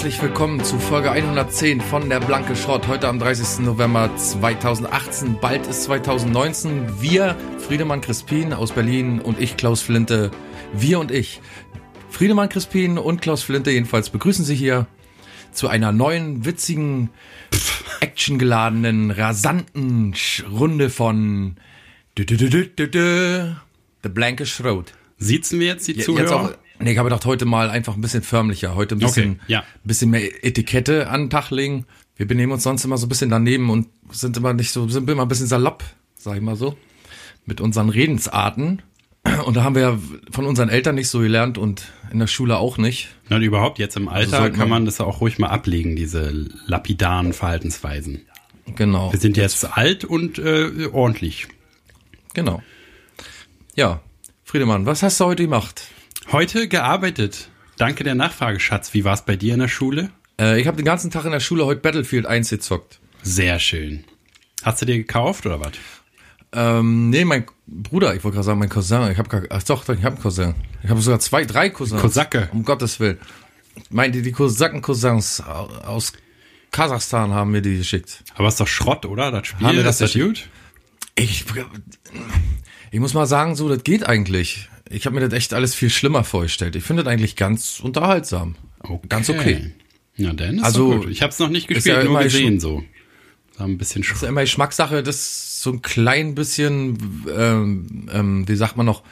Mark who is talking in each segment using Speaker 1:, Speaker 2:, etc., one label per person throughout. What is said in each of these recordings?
Speaker 1: Herzlich willkommen zu Folge 110 von der Blanke Schrott. Heute am 30. November 2018, bald ist 2019. Wir, Friedemann Crispin aus Berlin und ich, Klaus Flinte. Wir und ich. Friedemann Crispin und Klaus Flinte jedenfalls begrüßen Sie hier zu einer neuen, witzigen, actiongeladenen, rasanten Runde von The Blanke Schrott.
Speaker 2: Siezen wir jetzt die Zuhörer?
Speaker 1: Jetzt auch, nee, ich habe gedacht, heute mal einfach ein bisschen förmlicher. Heute ein bisschen,
Speaker 2: Okay, ja.
Speaker 1: bisschen mehr Etikette an den Tag legen. Wir benehmen uns sonst immer so ein bisschen daneben und sind immer nicht so, sind immer ein bisschen salopp, sag ich mal so, mit unseren Redensarten. Und da haben wir ja von unseren Eltern nicht so gelernt und in der Schule auch nicht.
Speaker 2: Und überhaupt jetzt im Alter
Speaker 1: sollte
Speaker 2: kann
Speaker 1: man-
Speaker 2: das auch ruhig mal ablegen, diese lapidaren Verhaltensweisen.
Speaker 1: Genau.
Speaker 2: Wir sind jetzt alt und äh, ordentlich.
Speaker 1: Genau. Ja. Friedemann, was hast du heute gemacht?
Speaker 2: Heute gearbeitet. Danke der Nachfrage, Schatz. Wie war es bei dir in der Schule?
Speaker 1: Äh, ich habe den ganzen Tag in der Schule heute Battlefield 1 gezockt.
Speaker 2: Sehr schön. Hast du dir gekauft oder was?
Speaker 1: Ähm, nee, mein Bruder, ich wollte gerade sagen, mein Cousin, ich habe gar, ach doch, ich habe einen Cousin. Ich habe sogar zwei, drei Cousins.
Speaker 2: Kosake.
Speaker 1: Um Gottes Willen. Meinte, die Kosaken-Cousins aus Kasachstan haben mir die geschickt.
Speaker 2: Aber ist doch Schrott, oder? Das Spiel,
Speaker 1: Haben
Speaker 2: das
Speaker 1: das
Speaker 2: ist das gut?
Speaker 1: Ich, ich muss mal sagen, so, das geht eigentlich. Ich habe mir das echt alles viel schlimmer vorgestellt. Ich finde das eigentlich ganz unterhaltsam. Ganz okay.
Speaker 2: Ja, dann ist
Speaker 1: Also,
Speaker 2: gut. Ich habe es noch nicht
Speaker 1: ist
Speaker 2: gespielt,
Speaker 1: ja
Speaker 2: nur gesehen so. War ein bisschen
Speaker 1: ist ja
Speaker 2: Schrott.
Speaker 1: immer Geschmackssache, das ist so ein klein bisschen, ähm, ähm, wie sagt man noch,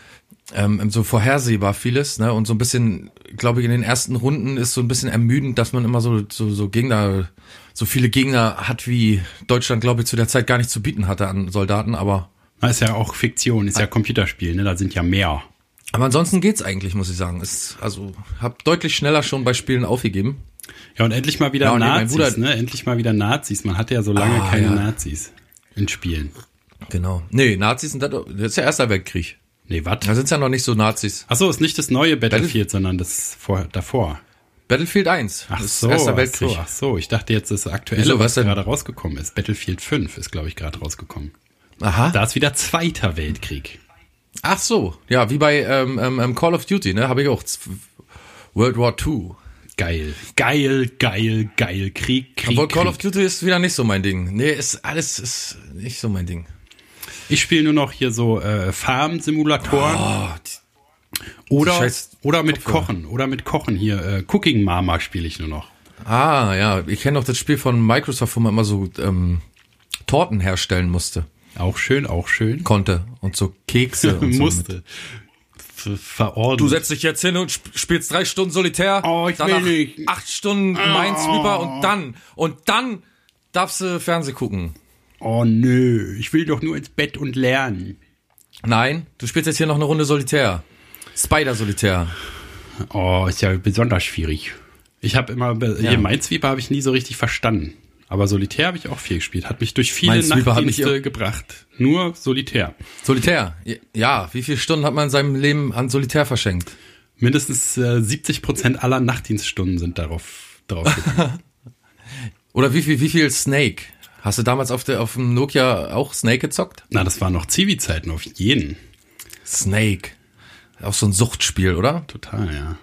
Speaker 1: ähm, so vorhersehbar vieles, ne? Und so ein bisschen, glaube ich, in den ersten Runden ist so ein bisschen ermüdend, dass man immer so, so, so Gegner, so viele Gegner hat, wie Deutschland, glaube ich, zu der Zeit gar nicht zu bieten hatte an Soldaten, aber,
Speaker 2: Das ist ja auch Fiktion, ist ja Computerspiel, ne? Da sind ja mehr.
Speaker 1: aber ansonsten geht's eigentlich, muss ich sagen. Ist, also, hab deutlich schneller schon bei Spielen aufgegeben.
Speaker 2: Ja, und endlich mal wieder
Speaker 1: Ja,
Speaker 2: Nazis,
Speaker 1: Bruder-
Speaker 2: ne? Endlich mal wieder Nazis. Man hatte ja so lange
Speaker 1: Ah,
Speaker 2: keine
Speaker 1: ja.
Speaker 2: Nazis in Spielen.
Speaker 1: Genau. Nee, Nazis sind das, das ist ja Erster Weltkrieg.
Speaker 2: Nee, was?
Speaker 1: Da sind's ja noch nicht so Nazis.
Speaker 2: Ach so, ist nicht das neue Battlefield, sondern das vor, davor.
Speaker 1: Battlefield 1.
Speaker 2: Ach so,
Speaker 1: Erster
Speaker 2: ach
Speaker 1: Weltkrieg.
Speaker 2: so, ach so. Ich dachte jetzt das aktuelle,
Speaker 1: Wieso, was
Speaker 2: was gerade rausgekommen ist. Battlefield 5 ist, glaube ich, gerade rausgekommen.
Speaker 1: Aha.
Speaker 2: Da ist wieder Zweiter Weltkrieg.
Speaker 1: Ach so, ja, wie bei ähm, ähm, ähm, Call of Duty, ne? Habe ich auch. World War II.
Speaker 2: Geil, geil, geil, geil. Krieg, Krieg,
Speaker 1: Obwohl Call
Speaker 2: Krieg.
Speaker 1: of Duty ist wieder nicht so mein Ding. Nee, ist alles ist nicht so mein Ding.
Speaker 2: Ich spiele nur noch hier so äh, Farm-Simulatoren
Speaker 1: Oh,
Speaker 2: oder, oder mit
Speaker 1: Kopfhörer.
Speaker 2: Kochen. Oder mit Kochen hier. Äh, Cooking Mama spiele ich nur noch.
Speaker 1: ah, ja, ich kenne noch das Spiel von Microsoft, wo man immer so ähm, Torten herstellen musste,
Speaker 2: Auch schön, auch schön.
Speaker 1: konnte und so Kekse und so.
Speaker 2: Musste. Ver- Verordnet.
Speaker 1: Du setzt dich jetzt hin und sp spielst drei Stunden Solitär.
Speaker 2: Oh, ich
Speaker 1: danach
Speaker 2: will nicht. Oh.
Speaker 1: Acht Stunden Minesweeper und dann und dann darfst du Fernseh gucken.
Speaker 2: Oh nö, ich will doch nur ins Bett und lernen.
Speaker 1: Nein, du spielst jetzt hier noch eine Runde Solitär. Spider-Solitär.
Speaker 2: Oh, ist ja besonders schwierig. Ich habe immer,
Speaker 1: Ja.
Speaker 2: hier Minesweeper habe ich nie so richtig verstanden. Aber Solitär habe ich auch viel gespielt. Hat mich durch viele
Speaker 1: mich
Speaker 2: Nachtdienste gebracht. Nur Solitär.
Speaker 1: Solitär. Ja, wie viele Stunden hat man in seinem Leben an Solitär verschenkt?
Speaker 2: Mindestens äh, 70 Prozent aller Nachtdienststunden sind darauf, gegangen.
Speaker 1: Oder wie viel, wie viel Snake? Hast du damals auf, der, auf dem Nokia auch Snake gezockt?
Speaker 2: Na, das waren noch Zivi-Zeiten auf jeden.
Speaker 1: Snake. Auch so ein Suchtspiel, oder?
Speaker 2: Total, ja.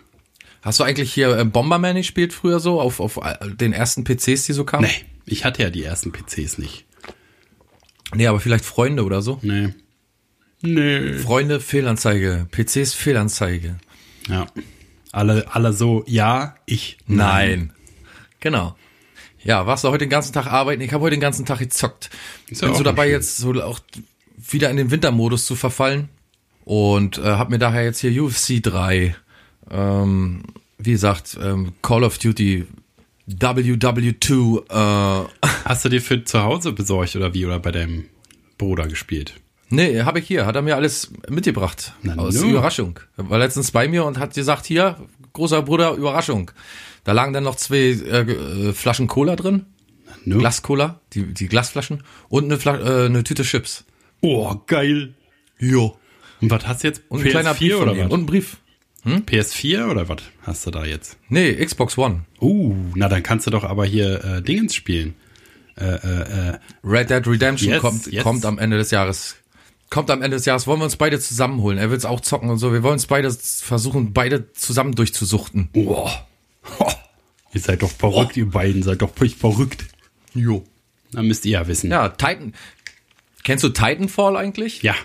Speaker 1: Hast du eigentlich hier äh, Bomberman gespielt früher so, auf, auf äh, den ersten PCs, die so kamen?
Speaker 2: Nee, ich hatte ja die ersten PCs nicht.
Speaker 1: Nee, aber vielleicht Freunde oder so.
Speaker 2: Nee. Nee.
Speaker 1: Freunde, Fehlanzeige. PCs, Fehlanzeige.
Speaker 2: Ja. Alle, alle so, ja, ich,
Speaker 1: Nein. Genau. Ja, warst du heute den ganzen Tag arbeiten? Ich habe heute den ganzen Tag gezockt.
Speaker 2: Ist
Speaker 1: Bin so dabei,
Speaker 2: schön.
Speaker 1: jetzt so auch wieder in den Wintermodus zu verfallen. Und äh, habe mir daher jetzt hier UFC 3, ähm, wie gesagt, ähm, Call of Duty WW2, äh,
Speaker 2: Hast du dir für zu Hause besorgt oder wie? Oder bei deinem Bruder gespielt?
Speaker 1: nee, habe ich hier, hat er mir alles mitgebracht.
Speaker 2: Na
Speaker 1: aus. Überraschung. Er war letztens bei mir und hat gesagt, hier, großer Bruder, Überraschung. Da lagen dann noch zwei äh, äh, Flaschen Cola drin.
Speaker 2: No.
Speaker 1: Glas-Cola, die, die Glasflaschen und eine, äh, eine Tüte Chips.
Speaker 2: Oh, geil.
Speaker 1: Jo.
Speaker 2: Und was hast du jetzt?
Speaker 1: Und ein kleiner Brief
Speaker 2: oder was?
Speaker 1: Und ein Brief.
Speaker 2: PS4 oder was hast du da jetzt?
Speaker 1: Nee, Xbox One.
Speaker 2: Uh, na dann kannst du doch aber hier äh, Dingens spielen.
Speaker 1: Red Dead Redemption
Speaker 2: Yes,
Speaker 1: kommt,
Speaker 2: yes.
Speaker 1: kommt am Ende des Jahres. Kommt am Ende des Jahres. Wollen wir uns beide zusammenholen. Er will es auch zocken und so. Wir wollen uns beide versuchen, beide zusammen durchzusuchten.
Speaker 2: Ho. Ihr seid doch verrückt,
Speaker 1: Oh.
Speaker 2: ihr beiden, seid doch völlig verrückt.
Speaker 1: Jo.
Speaker 2: Dann müsst ihr ja wissen.
Speaker 1: Ja, Titan. Kennst du Titanfall eigentlich?
Speaker 2: Ja.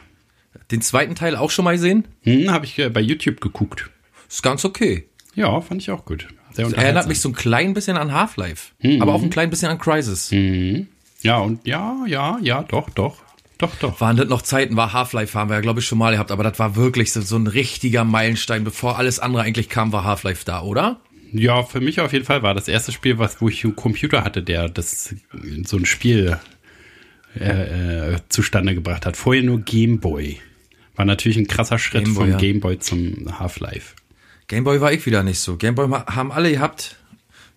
Speaker 1: Den zweiten Teil auch schon mal gesehen?
Speaker 2: Hm, habe ich äh, bei YouTube geguckt.
Speaker 1: Ist ganz okay.
Speaker 2: Ja, fand ich auch gut. Sehr
Speaker 1: Erinnert mich so ein klein bisschen an Half-Life. Aber auch ein klein bisschen an Crisis.
Speaker 2: Ja, und ja, ja, ja, doch, doch. Doch, doch.
Speaker 1: Waren das noch Zeiten, war Half-Life, haben wir ja, glaube ich, schon mal gehabt, aber das war wirklich so, so ein richtiger Meilenstein. Bevor alles andere eigentlich kam, war Half-Life da, oder?
Speaker 2: Ja, für mich auf jeden Fall war das erste Spiel, was, wo ich einen Computer hatte, der das so ein Spiel äh, äh, zustande gebracht hat. Vorher nur Gameboy. War natürlich ein krasser Schritt
Speaker 1: Game Boy,
Speaker 2: vom
Speaker 1: ja.
Speaker 2: Gameboy zum Half-Life.
Speaker 1: Gameboy war ich wieder nicht so. Gameboy ma- haben alle gehabt.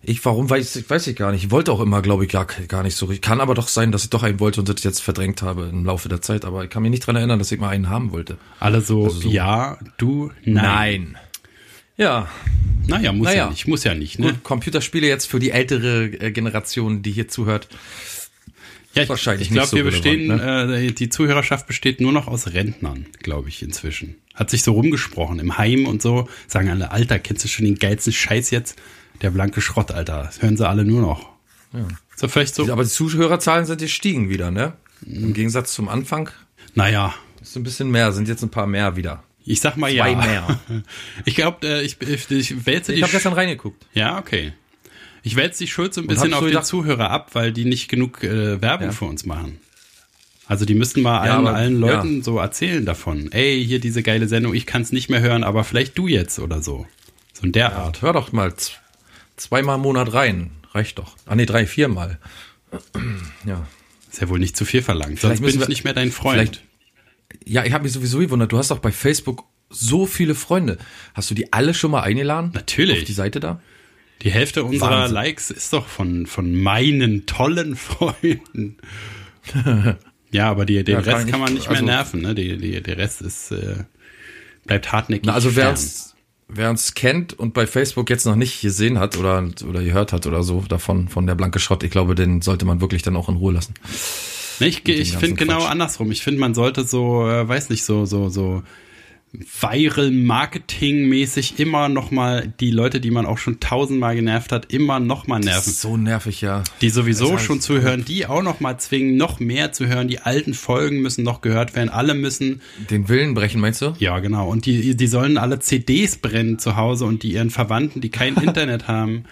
Speaker 1: Ich, warum, weiß, weiß ich gar nicht. Ich wollte auch immer, glaube ich, gar, gar nicht so. Kann aber doch sein, dass ich doch einen wollte und das jetzt verdrängt habe im Laufe der Zeit. Aber ich kann mich nicht dran erinnern, dass ich mal einen haben wollte.
Speaker 2: Alle so,
Speaker 1: Also so-
Speaker 2: ja, du, nein.
Speaker 1: Ja,
Speaker 2: Naja, muss
Speaker 1: Naja.
Speaker 2: ja nicht, muss ja nicht, ne?
Speaker 1: gut. Computerspiele jetzt für die ältere äh, Generation, die hier zuhört.
Speaker 2: Ja, ich,
Speaker 1: Wahrscheinlich
Speaker 2: ich glaube,
Speaker 1: so
Speaker 2: wir bestehen,
Speaker 1: relevant,
Speaker 2: äh, die Zuhörerschaft besteht nur noch aus Rentnern, glaube ich, inzwischen. Hat sich so rumgesprochen im Heim und so. Sagen alle, Alter, kennst du schon den geilsten Scheiß jetzt? Der blanke Schrott, Alter. Das hören sie alle nur noch. Ja. Ist doch vielleicht so,
Speaker 1: Aber die Zuhörerzahlen sind gestiegen wieder, ne? Im Gegensatz zum Anfang
Speaker 2: naja,
Speaker 1: ist ein bisschen mehr, sind jetzt ein paar mehr wieder.
Speaker 2: ich sag mal
Speaker 1: Zwei
Speaker 2: ja.
Speaker 1: mehr.
Speaker 2: Ich glaube, äh, ich, ich, ich wälze
Speaker 1: Ich habe gestern reingeguckt.
Speaker 2: Ja, okay. Ich wälze die Schuld so ein bisschen
Speaker 1: so
Speaker 2: auf die
Speaker 1: gedacht-
Speaker 2: Zuhörer ab, weil die nicht genug äh, Werbung
Speaker 1: Ja.
Speaker 2: für uns machen. Also die müssten mal allen,
Speaker 1: aber-
Speaker 2: allen. Leuten so erzählen davon. Ey, hier diese geile Sendung, ich kann es nicht mehr hören, aber vielleicht du jetzt oder so. So in der Art.
Speaker 1: Hör doch mal zweimal im Monat rein. Reicht doch. Ah nee, drei, viermal. Ja.
Speaker 2: Ist ja wohl nicht zu viel verlangt.
Speaker 1: Vielleicht
Speaker 2: Sonst bin ich nicht mehr dein Freund.
Speaker 1: vielleicht- Ja, ich habe mich sowieso gewundert. Du hast doch bei Facebook so viele Freunde. Hast du die alle schon mal eingeladen?
Speaker 2: Natürlich.
Speaker 1: Auf die Seite da?
Speaker 2: Die Hälfte unserer
Speaker 1: Wahnsinn.
Speaker 2: Likes ist doch von, von meinen tollen Freunden. ja, aber die, den
Speaker 1: Ja,
Speaker 2: Rest kann man
Speaker 1: nicht-
Speaker 2: nicht mehr
Speaker 1: also-
Speaker 2: nerven. Ne? Die, die, der Rest ist äh, bleibt hartnäckig.
Speaker 1: Na, also wer uns, wer uns kennt und bei Facebook jetzt noch nicht gesehen hat oder, oder gehört hat oder so davon, von der blanke Schrott, ich glaube, den sollte man wirklich dann auch in Ruhe lassen.
Speaker 2: Ne, ich ich finde genau andersrum. Ich finde, man sollte so, äh, weiß nicht, so, so, so viral Marketing mäßig immer noch mal die Leute, die man auch schon tausendmal genervt hat, immer noch mal
Speaker 1: Das
Speaker 2: nerven.
Speaker 1: ist so nervig, ja.
Speaker 2: Die sowieso
Speaker 1: Das heißt-
Speaker 2: schon zuhören, die auch noch mal zwingen, noch mehr zu hören. Die alten Folgen müssen noch gehört werden. Alle müssen,
Speaker 1: Den Willen brechen, meinst du?
Speaker 2: ja genau. Und die, die sollen alle CDs brennen zu Hause und die ihren Verwandten, die kein Internet haben,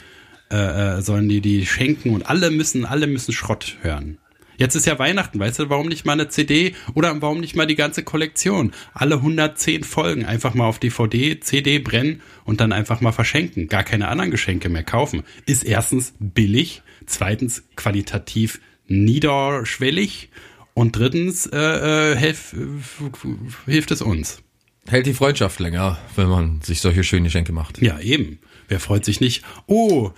Speaker 2: äh, äh, sollen die die schenken und alle müssen, alle müssen Schrott hören. Jetzt ist ja Weihnachten, weißt du, warum nicht mal eine CD oder warum nicht mal die ganze Kollektion? Alle 110 Folgen einfach mal auf DVD, CD brennen und dann einfach mal verschenken. Gar keine anderen Geschenke mehr kaufen. Ist erstens billig, zweitens qualitativ niederschwellig und drittens äh, äh, helf, äh, hilft es uns.
Speaker 1: Hält die Freundschaft länger, wenn man sich solche schönen Geschenke macht.
Speaker 2: Ja, eben. Wer freut sich nicht? Oh,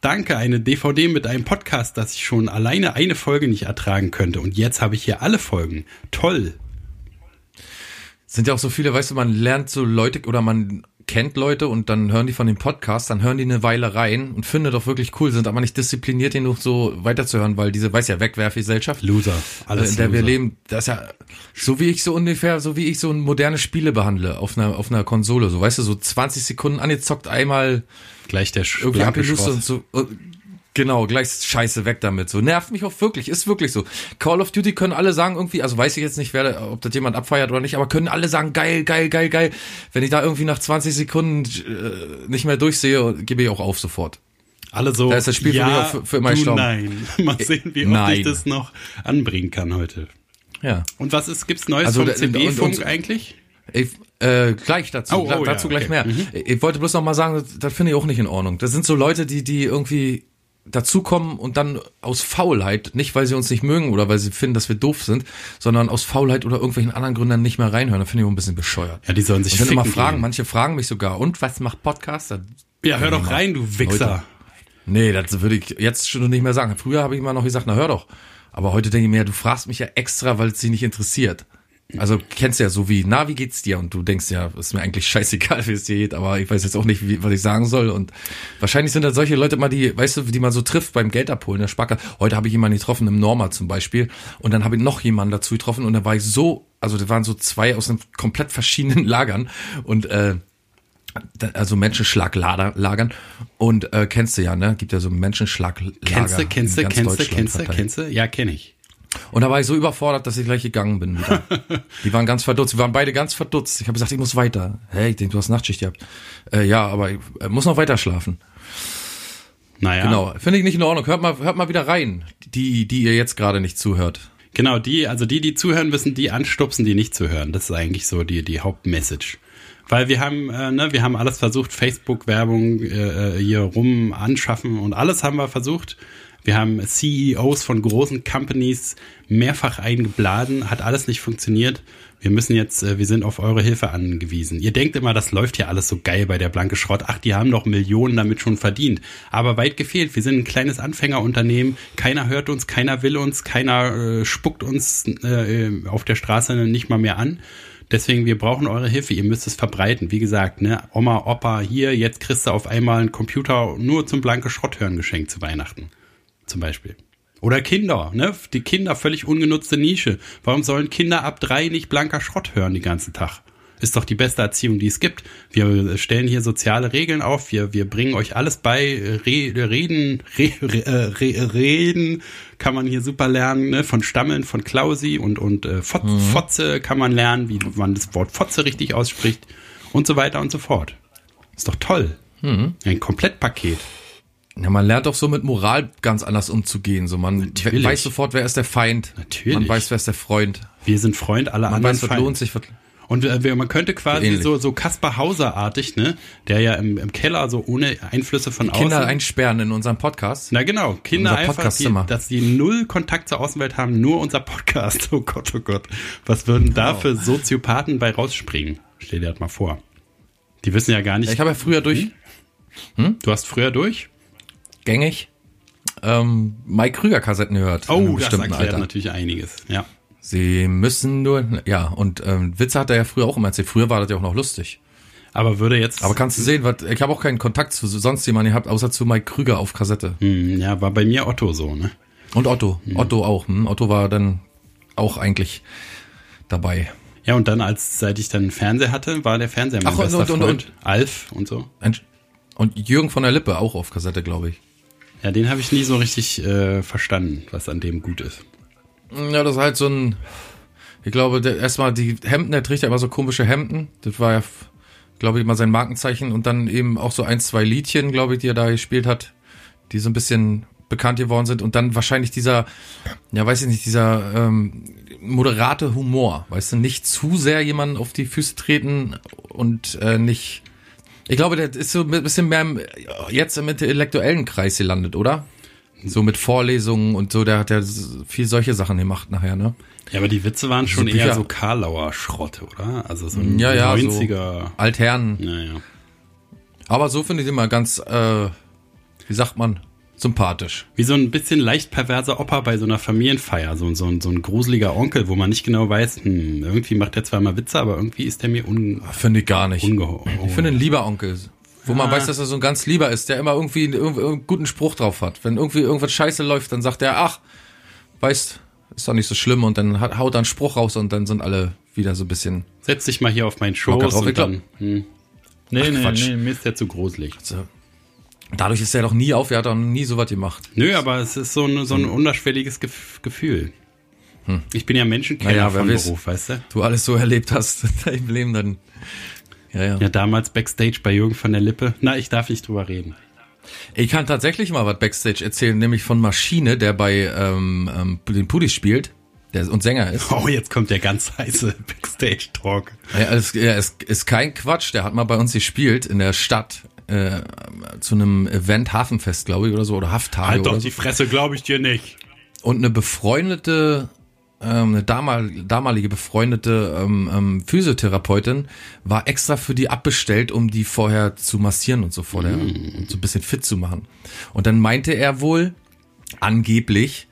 Speaker 2: danke, eine DVD mit einem Podcast, das ich schon alleine eine Folge nicht ertragen könnte. Und jetzt habe ich hier alle Folgen. Toll.
Speaker 1: Sind ja auch so viele, weißt du, man lernt so Leute oder man kennt Leute und dann hören die von dem Podcast, dann hören die eine Weile rein und finden doch wirklich cool, sind aber nicht diszipliniert genug, so weiterzuhören, weil diese, weiß ja, Wegwerfgesellschaft,
Speaker 2: Loser.
Speaker 1: äh,
Speaker 2: Alles
Speaker 1: in der wir
Speaker 2: Loser.
Speaker 1: leben, das ist ja so wie ich so ungefähr, so wie ich so moderne Spiele behandle auf einer auf einer Konsole, so weißt du, so 20 Sekunden angezockt, einmal
Speaker 2: Gleich der Sch-
Speaker 1: irgendwie abgelustet
Speaker 2: Schrott.
Speaker 1: und so. und Genau, gleich Scheiße weg damit. So nervt mich auch wirklich, ist wirklich so. Call of Duty können alle sagen irgendwie, also weiß ich jetzt nicht, wer, ob das jemand abfeiert oder nicht, aber können alle sagen geil, geil, geil, geil. Wenn ich da irgendwie nach 20 Sekunden äh, nicht mehr durchsehe, gebe ich auch auf sofort.
Speaker 2: Alle so.
Speaker 1: Da ist das Spiel für
Speaker 2: ja,
Speaker 1: mich auch für- für immer gestorben.
Speaker 2: Nein. Mal sehen, wie oft
Speaker 1: Nein.
Speaker 2: ich das noch anbringen kann heute.
Speaker 1: Ja.
Speaker 2: Und was ist, gibt's Neues
Speaker 1: Also
Speaker 2: vom CB-Funk eigentlich?
Speaker 1: Ich, äh, gleich dazu,
Speaker 2: Oh, oh,
Speaker 1: dazu
Speaker 2: ja,
Speaker 1: gleich
Speaker 2: okay.
Speaker 1: mehr. Ich wollte bloß noch mal sagen, das, das finde ich auch nicht in Ordnung. Das sind so Leute, die, die irgendwie dazukommen und dann aus Faulheit, nicht weil sie uns nicht mögen oder weil sie finden, dass wir doof sind, sondern aus Faulheit oder irgendwelchen anderen Gründen nicht mehr reinhören. Da finde ich auch ein bisschen bescheuert.
Speaker 2: Ja, die sollen sich
Speaker 1: Und immer fragen,
Speaker 2: gehen.
Speaker 1: manche fragen mich sogar, und was macht Podcaster?
Speaker 2: Ja, hör doch rein, du Wichser.
Speaker 1: Nee, das würde ich jetzt schon nicht mehr sagen. Früher habe ich immer noch gesagt, na hör doch. Aber heute denke ich mir, du fragst mich ja extra, weil es dich nicht interessiert. Also kennst du ja so wie, na, wie geht's dir? Und du denkst ja, ist mir eigentlich scheißegal, wie es dir geht, aber ich weiß jetzt auch nicht, wie, was ich sagen soll. Und wahrscheinlich sind das solche Leute mal, die, weißt du, die man so trifft beim Geld abholen, der Sparkasse. Heute habe ich jemanden getroffen, im Norma zum Beispiel. Und dann habe ich noch jemanden dazu getroffen und da war ich so, also da waren so zwei aus einem komplett verschiedenen Lagern. Und äh, da- also Menschenschlaglagern und äh, kennst du ja, ne? Gibt ja so Menschenschlaglager.
Speaker 2: Kennst du, kennst du, kennst du, kennst du? Ja, kenne ich.
Speaker 1: Und da war ich so überfordert, dass ich gleich gegangen bin wieder. Die waren ganz verdutzt. Wir waren beide ganz verdutzt. Ich habe gesagt, ich muss weiter. Hey, ich denk, du hast Nachtschicht gehabt. Äh, ja, aber ich äh, muss noch weiter schlafen.
Speaker 2: Naja.
Speaker 1: Genau. Finde ich nicht in Ordnung. Hört mal, hört mal wieder rein, die, die ihr jetzt gerade nicht zuhört.
Speaker 2: Genau, die, also die, die zuhören müssen, die anstupsen, die nicht zuhören. Das ist eigentlich so die, die Hauptmessage. Weil wir haben, äh, ne, wir haben alles versucht, Facebook-Werbung äh, äh, hier rum anschaffen und alles haben wir versucht. Wir haben CEOs von großen Companies mehrfach eingeblasen, hat alles nicht funktioniert. Wir müssen jetzt, äh, wir sind auf eure Hilfe angewiesen. Ihr denkt immer, das läuft ja alles so geil bei der Blanke Schrott. Ach, die haben doch Millionen damit schon verdient. Aber weit gefehlt. Wir sind ein kleines Anfängerunternehmen. Keiner hört uns, keiner will uns, keiner äh, spuckt uns äh, auf der Straße nicht mal mehr an. Deswegen, wir brauchen eure Hilfe. Ihr müsst es verbreiten. Wie gesagt, ne, Oma, Opa, hier, jetzt kriegst du auf einmal einen Computer nur zum blanke Schrott hören geschenkt zu Weihnachten. Zum Beispiel. Oder Kinder, ne? Die Kinder, völlig ungenutzte Nische. Warum sollen Kinder ab drei nicht blanker Schrott hören den ganzen Tag? Ist doch die beste Erziehung, die es gibt. Wir stellen hier soziale Regeln auf, wir, wir bringen euch alles bei, Re, reden, re, re, äh, re, reden kann man hier super lernen, ne? von Stammeln, von Klausi und, und äh, Fot, Fotze kann man lernen, wie man das Wort Fotze richtig ausspricht und so weiter und so fort. Ist doch toll. Ein Komplettpaket.
Speaker 1: Ja, man lernt auch so mit Moral ganz anders umzugehen. So, man
Speaker 2: Natürlich.
Speaker 1: weiß sofort, wer ist der Feind.
Speaker 2: Natürlich.
Speaker 1: Man weiß, wer ist der Freund.
Speaker 2: Wir sind Freund, alle
Speaker 1: Man
Speaker 2: anderen
Speaker 1: weiß, was
Speaker 2: Feind.
Speaker 1: lohnt sich.
Speaker 2: Und äh, man könnte quasi
Speaker 1: Ähnlich.
Speaker 2: so, so Kaspar Hauser-artig, ne, der ja im, im Keller so ohne Einflüsse von
Speaker 1: Kinder
Speaker 2: außen.
Speaker 1: einsperren in unserem Podcast.
Speaker 2: Na genau, Kinder einfach, die, dass die null Kontakt zur Außenwelt haben, nur unser Podcast. Oh Gott, oh Gott. Was würden da
Speaker 1: Genau.
Speaker 2: für Soziopathen bei rausspringen? Stell dir das mal vor. Die wissen ja gar nicht.
Speaker 1: Ich habe ja früher durch,
Speaker 2: du hast früher durch?
Speaker 1: Gängig, ähm, Mike Krüger Kassetten einem
Speaker 2: Oh, das erklärt
Speaker 1: Alter.
Speaker 2: natürlich einiges. Ja.
Speaker 1: Sie müssen nur, ja, und ähm, Witze hat er ja früher auch immer erzählt. Früher war das ja auch noch lustig.
Speaker 2: Aber würde jetzt.
Speaker 1: Aber kannst du sehen, was, ich habe auch keinen Kontakt zu sonst jemandem gehabt, außer zu Mike Krüger auf Kassette.
Speaker 2: Hm, ja, war bei mir Otto so, ne?
Speaker 1: Und Otto. Otto auch. Hm? Otto war dann auch eigentlich dabei.
Speaker 2: Ja, und dann, als seit ich dann Fernseher hatte, war der Fernseher mein
Speaker 1: Ach, und-
Speaker 2: bester
Speaker 1: und- und-
Speaker 2: Freund. Alf und so.
Speaker 1: Und Jürgen von der Lippe auch auf Kassette, glaube ich.
Speaker 2: Ja, den habe ich nie so richtig äh, verstanden, was an dem gut ist.
Speaker 1: Ja, das ist halt so ein. Ich glaube, der, erstmal die Hemden, der trägt ja immer so komische Hemden. Das war ja, glaube ich, mal sein Markenzeichen. Und dann eben auch so ein, zwei Liedchen, glaube ich, die er da gespielt hat, die so ein bisschen bekannt geworden sind. Und dann wahrscheinlich dieser, ja, weiß ich nicht, dieser ähm, moderate Humor. Weißt du, nicht zu sehr jemanden auf die Füße treten und äh, nicht. Ich glaube, der ist so ein bisschen mehr im, jetzt im intellektuellen Kreis gelandet, oder? So mit Vorlesungen und so, der hat ja viel solche Sachen gemacht nachher, ne?
Speaker 2: Ja, aber die Witze waren schon
Speaker 1: So
Speaker 2: eher so Karlauer Schrott, oder? Also so ein
Speaker 1: Ja, ja,
Speaker 2: 90er.
Speaker 1: Altherren.
Speaker 2: Naja.
Speaker 1: Aber so finde ich mal ganz, äh, wie sagt man, sympathisch.
Speaker 2: Wie so ein bisschen leicht perverser Opa bei so einer Familienfeier. So, so, ein- so ein gruseliger Onkel, wo man nicht genau weiß, hm, irgendwie macht der zweimal Witze, aber irgendwie ist der mir un
Speaker 1: Finde ich gar nicht. Ich finde ein lieber Onkel, wo man
Speaker 2: Ah.
Speaker 1: weiß, dass er so ein ganz lieber ist, der immer irgendwie einen, irgendwie einen guten Spruch drauf hat. Wenn irgendwie irgendwas scheiße läuft, dann sagt er, ach, weißt, ist doch nicht so schlimm und dann hat, haut er einen Spruch raus und dann sind alle wieder so ein bisschen
Speaker 2: Setz dich mal hier auf meinen Schoß
Speaker 1: drauf,
Speaker 2: und dann. Hm. Nee, nee,
Speaker 1: Quatsch.
Speaker 2: nee, mir ist der zu gruselig.
Speaker 1: so. Dadurch ist er doch nie auf, er hat doch nie so was gemacht.
Speaker 2: Nö, aber es ist so ein, so ein unterschwelliges Gef Gefühl. Ich bin ja Menschenkenner
Speaker 1: Naja, wer
Speaker 2: von
Speaker 1: weiß.
Speaker 2: Beruf, weißt du?
Speaker 1: Du alles so erlebt hast in deinem Leben, dann, ja, ja.
Speaker 2: Ja, damals Backstage bei Jürgen von der Lippe. Na, ich darf nicht drüber reden.
Speaker 1: Ich kann tatsächlich mal was Backstage erzählen, nämlich von Maschine, der bei ähm, ähm, den Pudis spielt der, und Sänger ist.
Speaker 2: Oh, jetzt kommt der ganz heiße Backstage-Talk.
Speaker 1: Ja, es, ja, es ist kein Quatsch, der hat mal bei uns gespielt in der Stadt äh, zu einem Event, Hafenfest, glaube ich, oder so, oder Hafttage
Speaker 2: Halt doch
Speaker 1: so.
Speaker 2: die Fresse, glaube ich dir nicht.
Speaker 1: Und eine befreundete, ähm, eine damal, damalige befreundete ähm, ähm, Physiotherapeutin war extra für die abbestellt, um die vorher zu massieren und so vor der, und so ein bisschen fit zu machen. Und dann meinte er wohl, angeblich,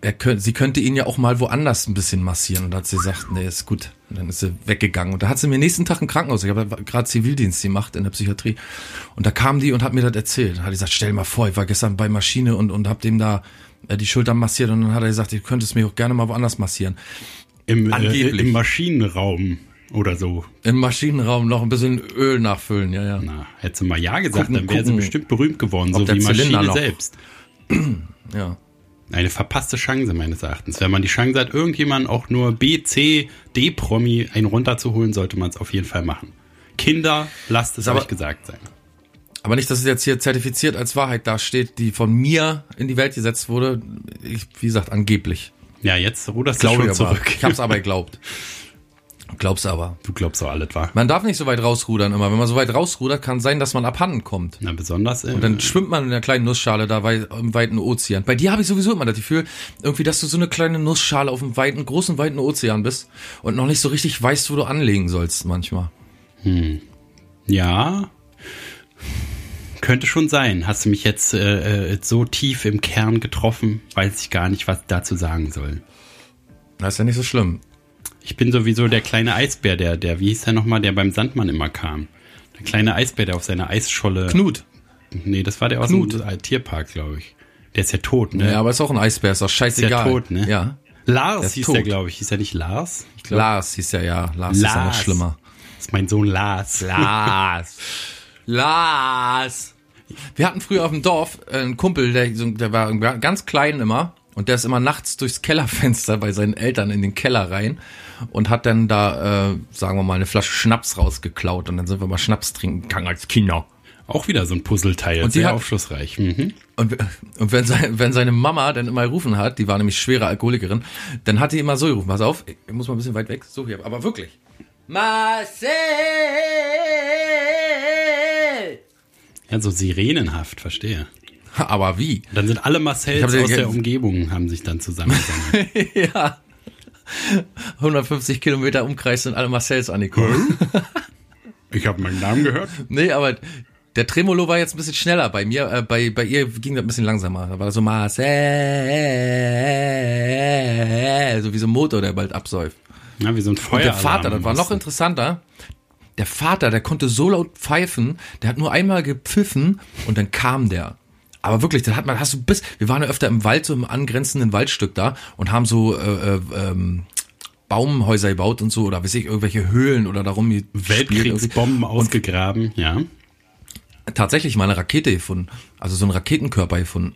Speaker 1: er könnt, sie könnte ihn ja auch mal woanders ein bisschen massieren. Und da hat sie gesagt, nee, ist gut. Und dann ist sie weggegangen. Und da hat sie mir nächsten Tag im Krankenhaus, ich habe gerade Zivildienst gemacht in der Psychiatrie. Und da kam die und hat mir das erzählt. Da hat gesagt, stell dir mal vor, ich war gestern bei Maschine und, und hab dem da äh, die Schulter massiert. Und dann hat er gesagt, du könntest mich auch gerne mal woanders massieren.
Speaker 2: Im, äh,
Speaker 1: Angeblich.
Speaker 2: im Maschinenraum. oder so.
Speaker 1: Im Maschinenraum noch ein bisschen Öl nachfüllen, ja, ja.
Speaker 2: Na, hätte sie mal Ja gesagt,
Speaker 1: Gucken,
Speaker 2: dann wäre sie bestimmt berühmt geworden, so wie
Speaker 1: Zylinder
Speaker 2: Maschine
Speaker 1: noch-
Speaker 2: selbst.
Speaker 1: ja.
Speaker 2: Eine verpasste Chance meines Erachtens. Wenn man die Chance hat, irgendjemanden auch nur B, C, D-Promi einen runterzuholen, sollte man es auf jeden Fall machen. Kinder, lasst es
Speaker 1: Aber-
Speaker 2: euch gesagt sein.
Speaker 1: Aber nicht, dass es jetzt hier zertifiziert als Wahrheit dasteht, die von mir in die Welt gesetzt wurde. Ich, wie gesagt, angeblich.
Speaker 2: Ja, jetzt ruderst du
Speaker 1: Glaube
Speaker 2: schon
Speaker 1: ich aber.
Speaker 2: zurück.
Speaker 1: Ich hab's aber geglaubt. Glaub's aber.
Speaker 2: Du glaubst doch alles, wahr?
Speaker 1: Man darf nicht so weit rausrudern immer. Wenn man so weit rausrudert, kann sein, dass man abhanden kommt.
Speaker 2: Na, besonders äh,
Speaker 1: Und dann schwimmt man in der kleinen Nussschale da wei im weiten Ozean. Bei dir habe ich sowieso immer das Gefühl, irgendwie, dass du so eine kleine Nussschale auf dem weiten, großen, weiten Ozean bist und noch nicht so richtig weißt, wo du anlegen sollst manchmal.
Speaker 2: Ja, könnte schon sein. Hast du mich jetzt äh, äh, so tief im Kern getroffen, weiß ich gar nicht, was dazu sagen soll.
Speaker 1: Das ist ja nicht so schlimm.
Speaker 2: Ich bin sowieso der kleine Eisbär, der, der, wie hieß der nochmal, der beim Sandmann immer kam. Der kleine Eisbär, der auf seiner Eisscholle.
Speaker 1: Knut.
Speaker 2: Nee, das war der aus
Speaker 1: Knut.
Speaker 2: dem Tierpark, glaube ich. Der ist ja tot, ne?
Speaker 1: Ja, aber ist auch ein Eisbär, ist doch
Speaker 2: ist
Speaker 1: scheißegal.
Speaker 2: ja tot, ne?
Speaker 1: Ja.
Speaker 2: Lars
Speaker 1: Der ist
Speaker 2: hieß
Speaker 1: tot.
Speaker 2: der, glaube ich. Hieß er nicht Lars?
Speaker 1: Lars hieß ja, ja. Lars, ist ja noch
Speaker 2: Lars.
Speaker 1: schlimmer.
Speaker 2: das ist mein Sohn Lars.
Speaker 1: Lars. Lars. Wir hatten früher auf dem Dorf einen Kumpel, der, der war ganz klein immer und der ist immer nachts durchs Kellerfenster bei seinen Eltern in den Keller rein und hat dann da, äh, sagen wir mal, eine Flasche Schnaps rausgeklaut und dann sind wir mal Schnaps trinken gegangen als Kinder.
Speaker 2: Auch wieder so ein Puzzleteil,
Speaker 1: Und
Speaker 2: sehr
Speaker 1: hat-
Speaker 2: aufschlussreich. Mhm.
Speaker 1: Und, und wenn, sein, wenn seine Mama dann immer gerufen hat, die war nämlich schwere Alkoholikerin, dann hat die immer so gerufen, pass auf, ich muss mal ein bisschen weit weg, so hier, aber wirklich. Marcel!
Speaker 2: Ja, so sirenenhaft, verstehe.
Speaker 1: Aber wie?
Speaker 2: Dann sind alle
Speaker 1: den-
Speaker 2: aus der Umgebung, haben sich dann zusammengesammelt.
Speaker 1: ja. 150 Kilometer Umkreis sind alle Marcells angekommen.
Speaker 2: ich habe meinen Namen gehört.
Speaker 1: nee, aber der Tremolo war jetzt ein bisschen schneller. Bei mir, äh, bei, bei ihr ging das ein bisschen langsamer. Da war so Marcel, so wie so ein Motor, der bald absäuft.
Speaker 2: Ja, wie so ein Feuer.
Speaker 1: Und der Vater, das war noch interessanter. Der Vater, der konnte so laut pfeifen, der hat nur einmal gepfiffen und dann kam der. Aber wirklich, dann hat man, hast du bis, wir waren ja öfter im Wald, so im angrenzenden Waldstück da und haben so äh, äh, ähm, Baumhäuser gebaut und so oder weiß ich, irgendwelche Höhlen oder darum.
Speaker 2: Weltkriegsbomben ausgegraben, ja.
Speaker 1: tatsächlich mal eine Rakete gefunden, also so einen Raketenkörper gefunden.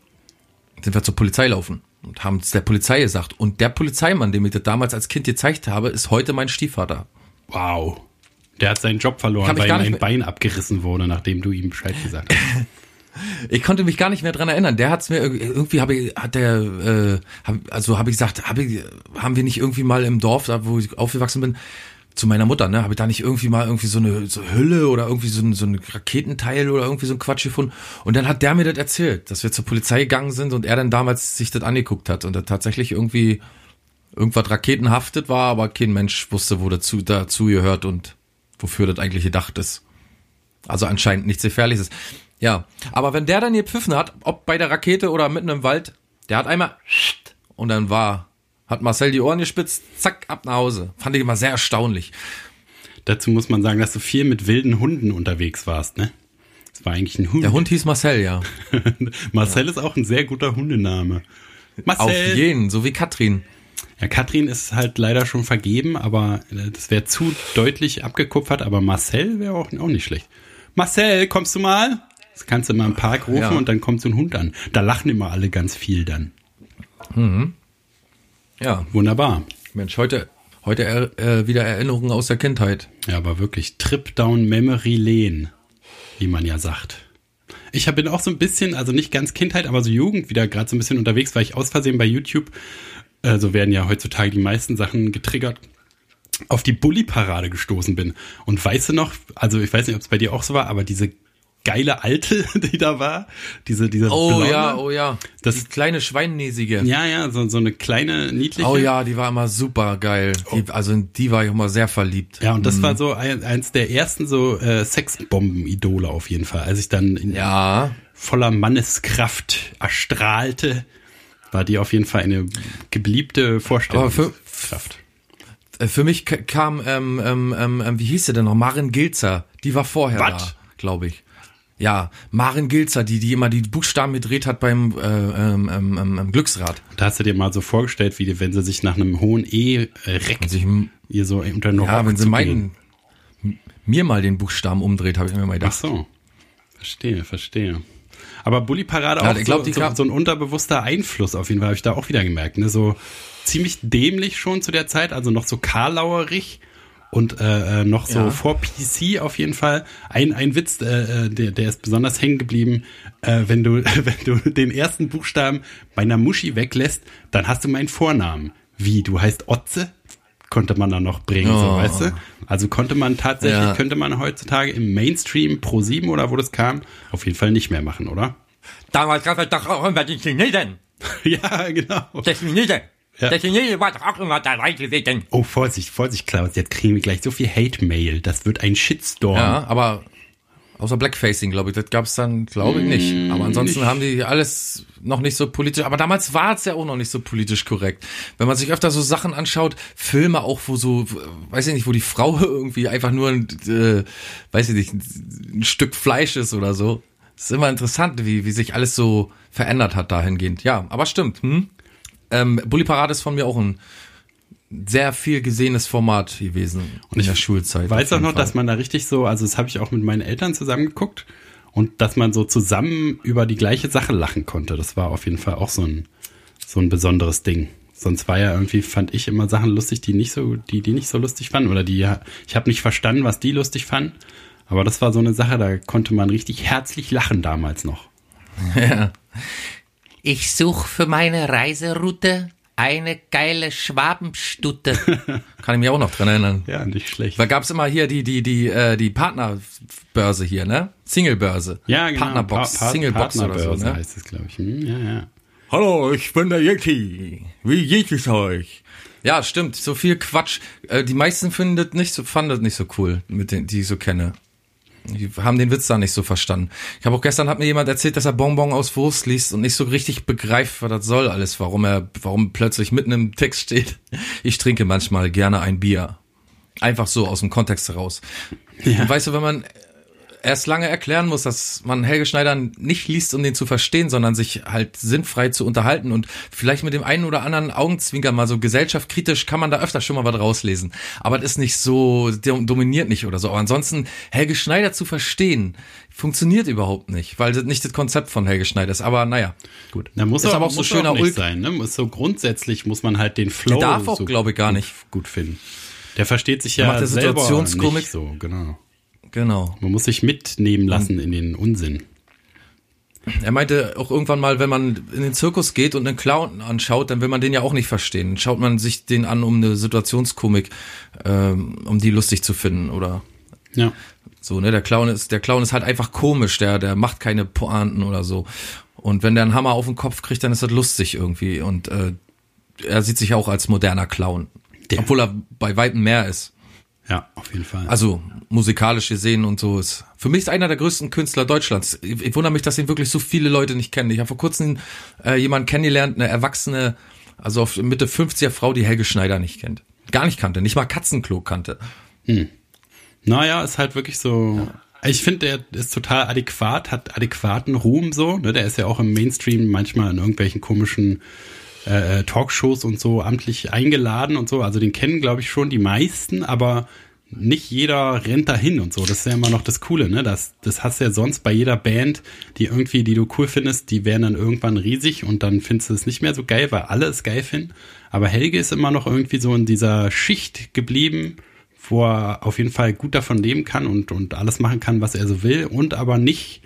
Speaker 1: Sind wir zur Polizei laufen und haben es der Polizei gesagt. Und der Polizeimann, dem ich das damals als Kind gezeigt habe, ist heute mein Stiefvater.
Speaker 2: Wow. Der hat seinen Job verloren, weil ihm ein Bein abgerissen wurde, nachdem du ihm Bescheid gesagt hast.
Speaker 1: Ich konnte mich gar nicht mehr dran erinnern. Der hat's mir irgendwie, irgendwie habe ich, hat der, äh, hab, also habe ich gesagt, hab ich, haben wir nicht irgendwie mal im Dorf, da wo ich aufgewachsen bin, zu meiner Mutter, ne, habe ich da nicht irgendwie mal irgendwie so eine so Hülle oder irgendwie so ein, so ein Raketenteil oder irgendwie so ein Quatsch gefunden. Und dann hat der mir das erzählt, dass wir zur Polizei gegangen sind und er dann damals sich das angeguckt hat und da tatsächlich irgendwie irgendwas raketenhaftet war, aber kein Mensch wusste, wo dazu, dazu gehört und wofür das eigentlich gedacht ist. Also anscheinend nichts Gefährliches. Ja, aber wenn der dann gepfiffen hat, ob bei der Rakete oder mitten im Wald, der hat einmal und dann war, hat Marcel die Ohren gespitzt, zack, ab nach Hause. Fand ich immer sehr erstaunlich.
Speaker 2: Dazu muss man sagen, dass du viel mit wilden Hunden unterwegs warst, ne? Das war eigentlich ein Hund.
Speaker 1: Der Hund hieß Marcel, ja.
Speaker 2: Marcel ist auch ein sehr guter Hundename. Marcel.
Speaker 1: Auf jeden, so wie Katrin.
Speaker 2: Ja, Katrin ist halt leider schon vergeben, aber äh, das wäre zu deutlich abgekupfert, aber Marcel wäre auch, auch nicht schlecht. Marcel, kommst du mal? Das kannst du mal im Park rufen
Speaker 1: Ja.
Speaker 2: und dann kommt so ein Hund an. Da lachen immer alle ganz viel dann.
Speaker 1: Ja,
Speaker 2: Wunderbar.
Speaker 1: Mensch, heute, heute er, äh, wieder Erinnerungen aus der Kindheit.
Speaker 2: Ja, aber wirklich Trip down Memory Lane, wie man ja sagt. Ich bin auch so ein bisschen, also nicht ganz Kindheit, aber so Jugend wieder gerade so ein bisschen unterwegs, weil ich aus Versehen bei YouTube, äh, so werden ja heutzutage die meisten Sachen getriggert, auf die Bully-Parade gestoßen bin. Und weißt du noch, also ich weiß nicht, ob es bei dir auch so war, aber diese geile Alte, die da war, diese, diese
Speaker 1: Oh
Speaker 2: blonde,
Speaker 1: ja, oh ja.
Speaker 2: Das-
Speaker 1: die kleine Schweinnäsige.
Speaker 2: ja, ja, so, so eine kleine, niedliche.
Speaker 1: Oh ja, die war immer super geil. Die, also in die war ich immer sehr verliebt.
Speaker 2: Ja, und das war so ein, eins der ersten so äh, Sexbomben-Idole auf jeden Fall. Als ich dann in
Speaker 1: Ja,
Speaker 2: voller Manneskraft erstrahlte, war die auf jeden Fall eine gebliebte Vorstellungskraft.
Speaker 1: Äh, Für mich kam, ähm, ähm, ähm, ähm, wie hieß sie denn noch? Marin Gilzer. Die war vorher
Speaker 2: Was?
Speaker 1: da, glaube ich. Ja, Maren Gilzer, die, die immer die Buchstaben gedreht hat beim äh, ähm, ähm, ähm, Glücksrad.
Speaker 2: Da hast du dir mal so vorgestellt, wie die, wenn sie sich nach einem hohen E äh, reckt,
Speaker 1: sich,
Speaker 2: ihr so unter den
Speaker 1: ja,
Speaker 2: Rock
Speaker 1: wenn sie meinen, mir mal den Buchstaben umdreht, habe ich mir mal
Speaker 2: Ach
Speaker 1: gedacht.
Speaker 2: so. Verstehe, verstehe. Aber Bully Parade
Speaker 1: Ja,
Speaker 2: auch
Speaker 1: ich glaub,
Speaker 2: so, so, so ein unterbewusster Einfluss auf jeden Fall, habe ich da auch wieder gemerkt. Ne? So ziemlich dämlich schon zu der Zeit, also noch so karlauerig und äh, äh, noch so
Speaker 1: Ja.
Speaker 2: vor PC auf jeden Fall. Ein, ein Witz, äh, äh, der, der ist besonders hängen geblieben. Äh, wenn, du, wenn du den ersten Buchstaben bei einer Muschi weglässt, dann hast du meinen Vornamen. Wie, du heißt Otze? Konnte man dann noch bringen, so
Speaker 1: Oh.
Speaker 2: weißt du? Also konnte man tatsächlich,
Speaker 1: Ja.
Speaker 2: könnte man heutzutage im Mainstream Pro 7 oder wo das kam, auf jeden Fall nicht mehr machen, oder?
Speaker 3: Damals gab es doch auch immer die Chinesen.
Speaker 2: ja, genau.
Speaker 3: Der Chinese.
Speaker 2: Ja.
Speaker 3: Der Chinese doch auch immer dabei gewesen.
Speaker 2: Oh, Vorsicht, Vorsicht, Klaus, jetzt kriegen wir gleich so viel Hate-Mail. Das wird ein Shitstorm.
Speaker 1: Ja, aber außer Blackfacing, glaube ich, das gab's dann, glaube ich, nicht. Aber ansonsten
Speaker 2: nicht.
Speaker 1: haben die alles noch nicht so politisch, aber damals war es ja auch noch nicht so politisch korrekt. Wenn man sich öfter so Sachen anschaut, Filme auch, wo so, weiß ich nicht, wo die Frau irgendwie einfach nur ein, äh, weiß ich nicht, ein Stück Fleisch ist oder so. Das ist immer interessant, wie, wie sich alles so verändert hat dahingehend. Ja, aber stimmt. Hm? Ähm, Bully Parade ist von mir auch ein sehr viel gesehenes Format gewesen in der Schulzeit.
Speaker 2: Ich weiß auch noch,
Speaker 1: Fall.
Speaker 2: dass man da richtig so, also das habe ich auch mit meinen Eltern zusammen geguckt und dass man so zusammen über die gleiche Sache lachen konnte. Das war auf jeden Fall auch so ein, so ein besonderes Ding. Sonst war ja irgendwie, fand ich immer Sachen lustig, die nicht so, die, die nicht so lustig fanden. Oder die, ich habe nicht verstanden, was die lustig fanden. Aber das war so eine Sache, da konnte man richtig herzlich lachen damals noch.
Speaker 1: Ja.
Speaker 3: Ich suche für meine Reiseroute eine geile Schwabenstutte.
Speaker 1: Kann ich mich auch noch dran erinnern.
Speaker 2: Ja, nicht schlecht.
Speaker 1: Da gab's immer hier die, die, die, äh, die Partnerbörse hier, ne? Singlebörse.
Speaker 2: Ja, genau.
Speaker 1: Partnerbox,
Speaker 2: Pa- Pa-
Speaker 1: Singlebox oder so,
Speaker 2: Partnerbörse
Speaker 1: ne?
Speaker 2: heißt es, glaube ich. Hm, ja, ja.
Speaker 3: Hallo, ich bin der Yeti. Wie geht es euch?
Speaker 1: Ja, stimmt. So viel Quatsch. Äh, die meisten finden das nicht so, fanden das nicht so cool, mit den, die ich so kenne. Die haben den Witz da nicht so verstanden. Ich habe auch gestern hat mir jemand erzählt, dass er Bonbon aus Wurst liest und nicht so richtig begreift, was das soll alles, warum er, warum plötzlich mitten im Text steht. Ich trinke manchmal gerne ein Bier. Einfach so aus dem Kontext heraus. Und weißt du, wenn man erst lange erklären muss, dass man Helge Schneider nicht liest, um den zu verstehen, sondern sich halt sinnfrei zu unterhalten und vielleicht mit dem einen oder anderen Augenzwinker mal so gesellschaftskritisch kann man da öfter schon mal was rauslesen. Aber das ist nicht so, dom- dominiert nicht oder so. Aber ansonsten Helge Schneider zu verstehen, funktioniert überhaupt nicht, weil das nicht das Konzept von Helge Schneider ist. Aber naja, gut.
Speaker 2: Da muss
Speaker 1: ist
Speaker 2: auch,
Speaker 1: aber auch so schöner
Speaker 2: auch sein, ne? So grundsätzlich muss man halt den Flow
Speaker 1: darf auch,
Speaker 2: so
Speaker 1: glaube ich, gar nicht.
Speaker 2: gut finden. Der versteht sich
Speaker 1: Der
Speaker 2: ja
Speaker 1: macht
Speaker 2: selber
Speaker 1: Situationskomik.
Speaker 2: nicht so, genau.
Speaker 1: Genau.
Speaker 2: Man muss sich mitnehmen lassen in den Unsinn.
Speaker 1: Er meinte auch irgendwann mal, wenn man in den Zirkus geht und einen Clown anschaut, dann will man den ja auch nicht verstehen. Schaut man sich den an, um eine Situationskomik, ähm, um die lustig zu finden oder
Speaker 2: Ja.
Speaker 1: so. Ne, der Clown ist, der Clown ist halt einfach komisch. Der, der macht keine Pointen oder so. Und wenn der einen Hammer auf den Kopf kriegt, dann ist das lustig irgendwie. Und äh, er sieht sich auch als moderner Clown,
Speaker 2: Der-
Speaker 1: obwohl er bei weitem mehr ist.
Speaker 2: Ja, auf jeden Fall.
Speaker 1: Also musikalisch gesehen und so ist. Für mich ist einer der größten Künstler Deutschlands. Ich, ich wundere mich, dass ihn wirklich so viele Leute nicht kennen. Ich habe vor kurzem äh, jemanden kennengelernt, eine erwachsene, also auf Mitte 50er Frau, die Helge Schneider nicht kennt. Gar nicht kannte, nicht mal Katzenklo kannte.
Speaker 2: Naja, ist halt wirklich so. Ich finde, der ist total adäquat, hat adäquaten Ruhm so. Ne? Der ist ja auch im Mainstream manchmal in irgendwelchen komischen äh, Talkshows und so amtlich eingeladen und so. Also den kennen, glaube ich, schon die meisten, aber nicht jeder rennt dahin und so. Das ist ja immer noch das Coole, ne? Das, das hast du ja sonst bei jeder Band, die irgendwie, die du cool findest, die werden dann irgendwann riesig und dann findest du es nicht mehr so geil, weil alle es geil finden. Aber Helge ist immer noch irgendwie so in dieser Schicht geblieben, wo er auf jeden Fall gut davon leben kann und, und alles machen kann, was er so will und aber nicht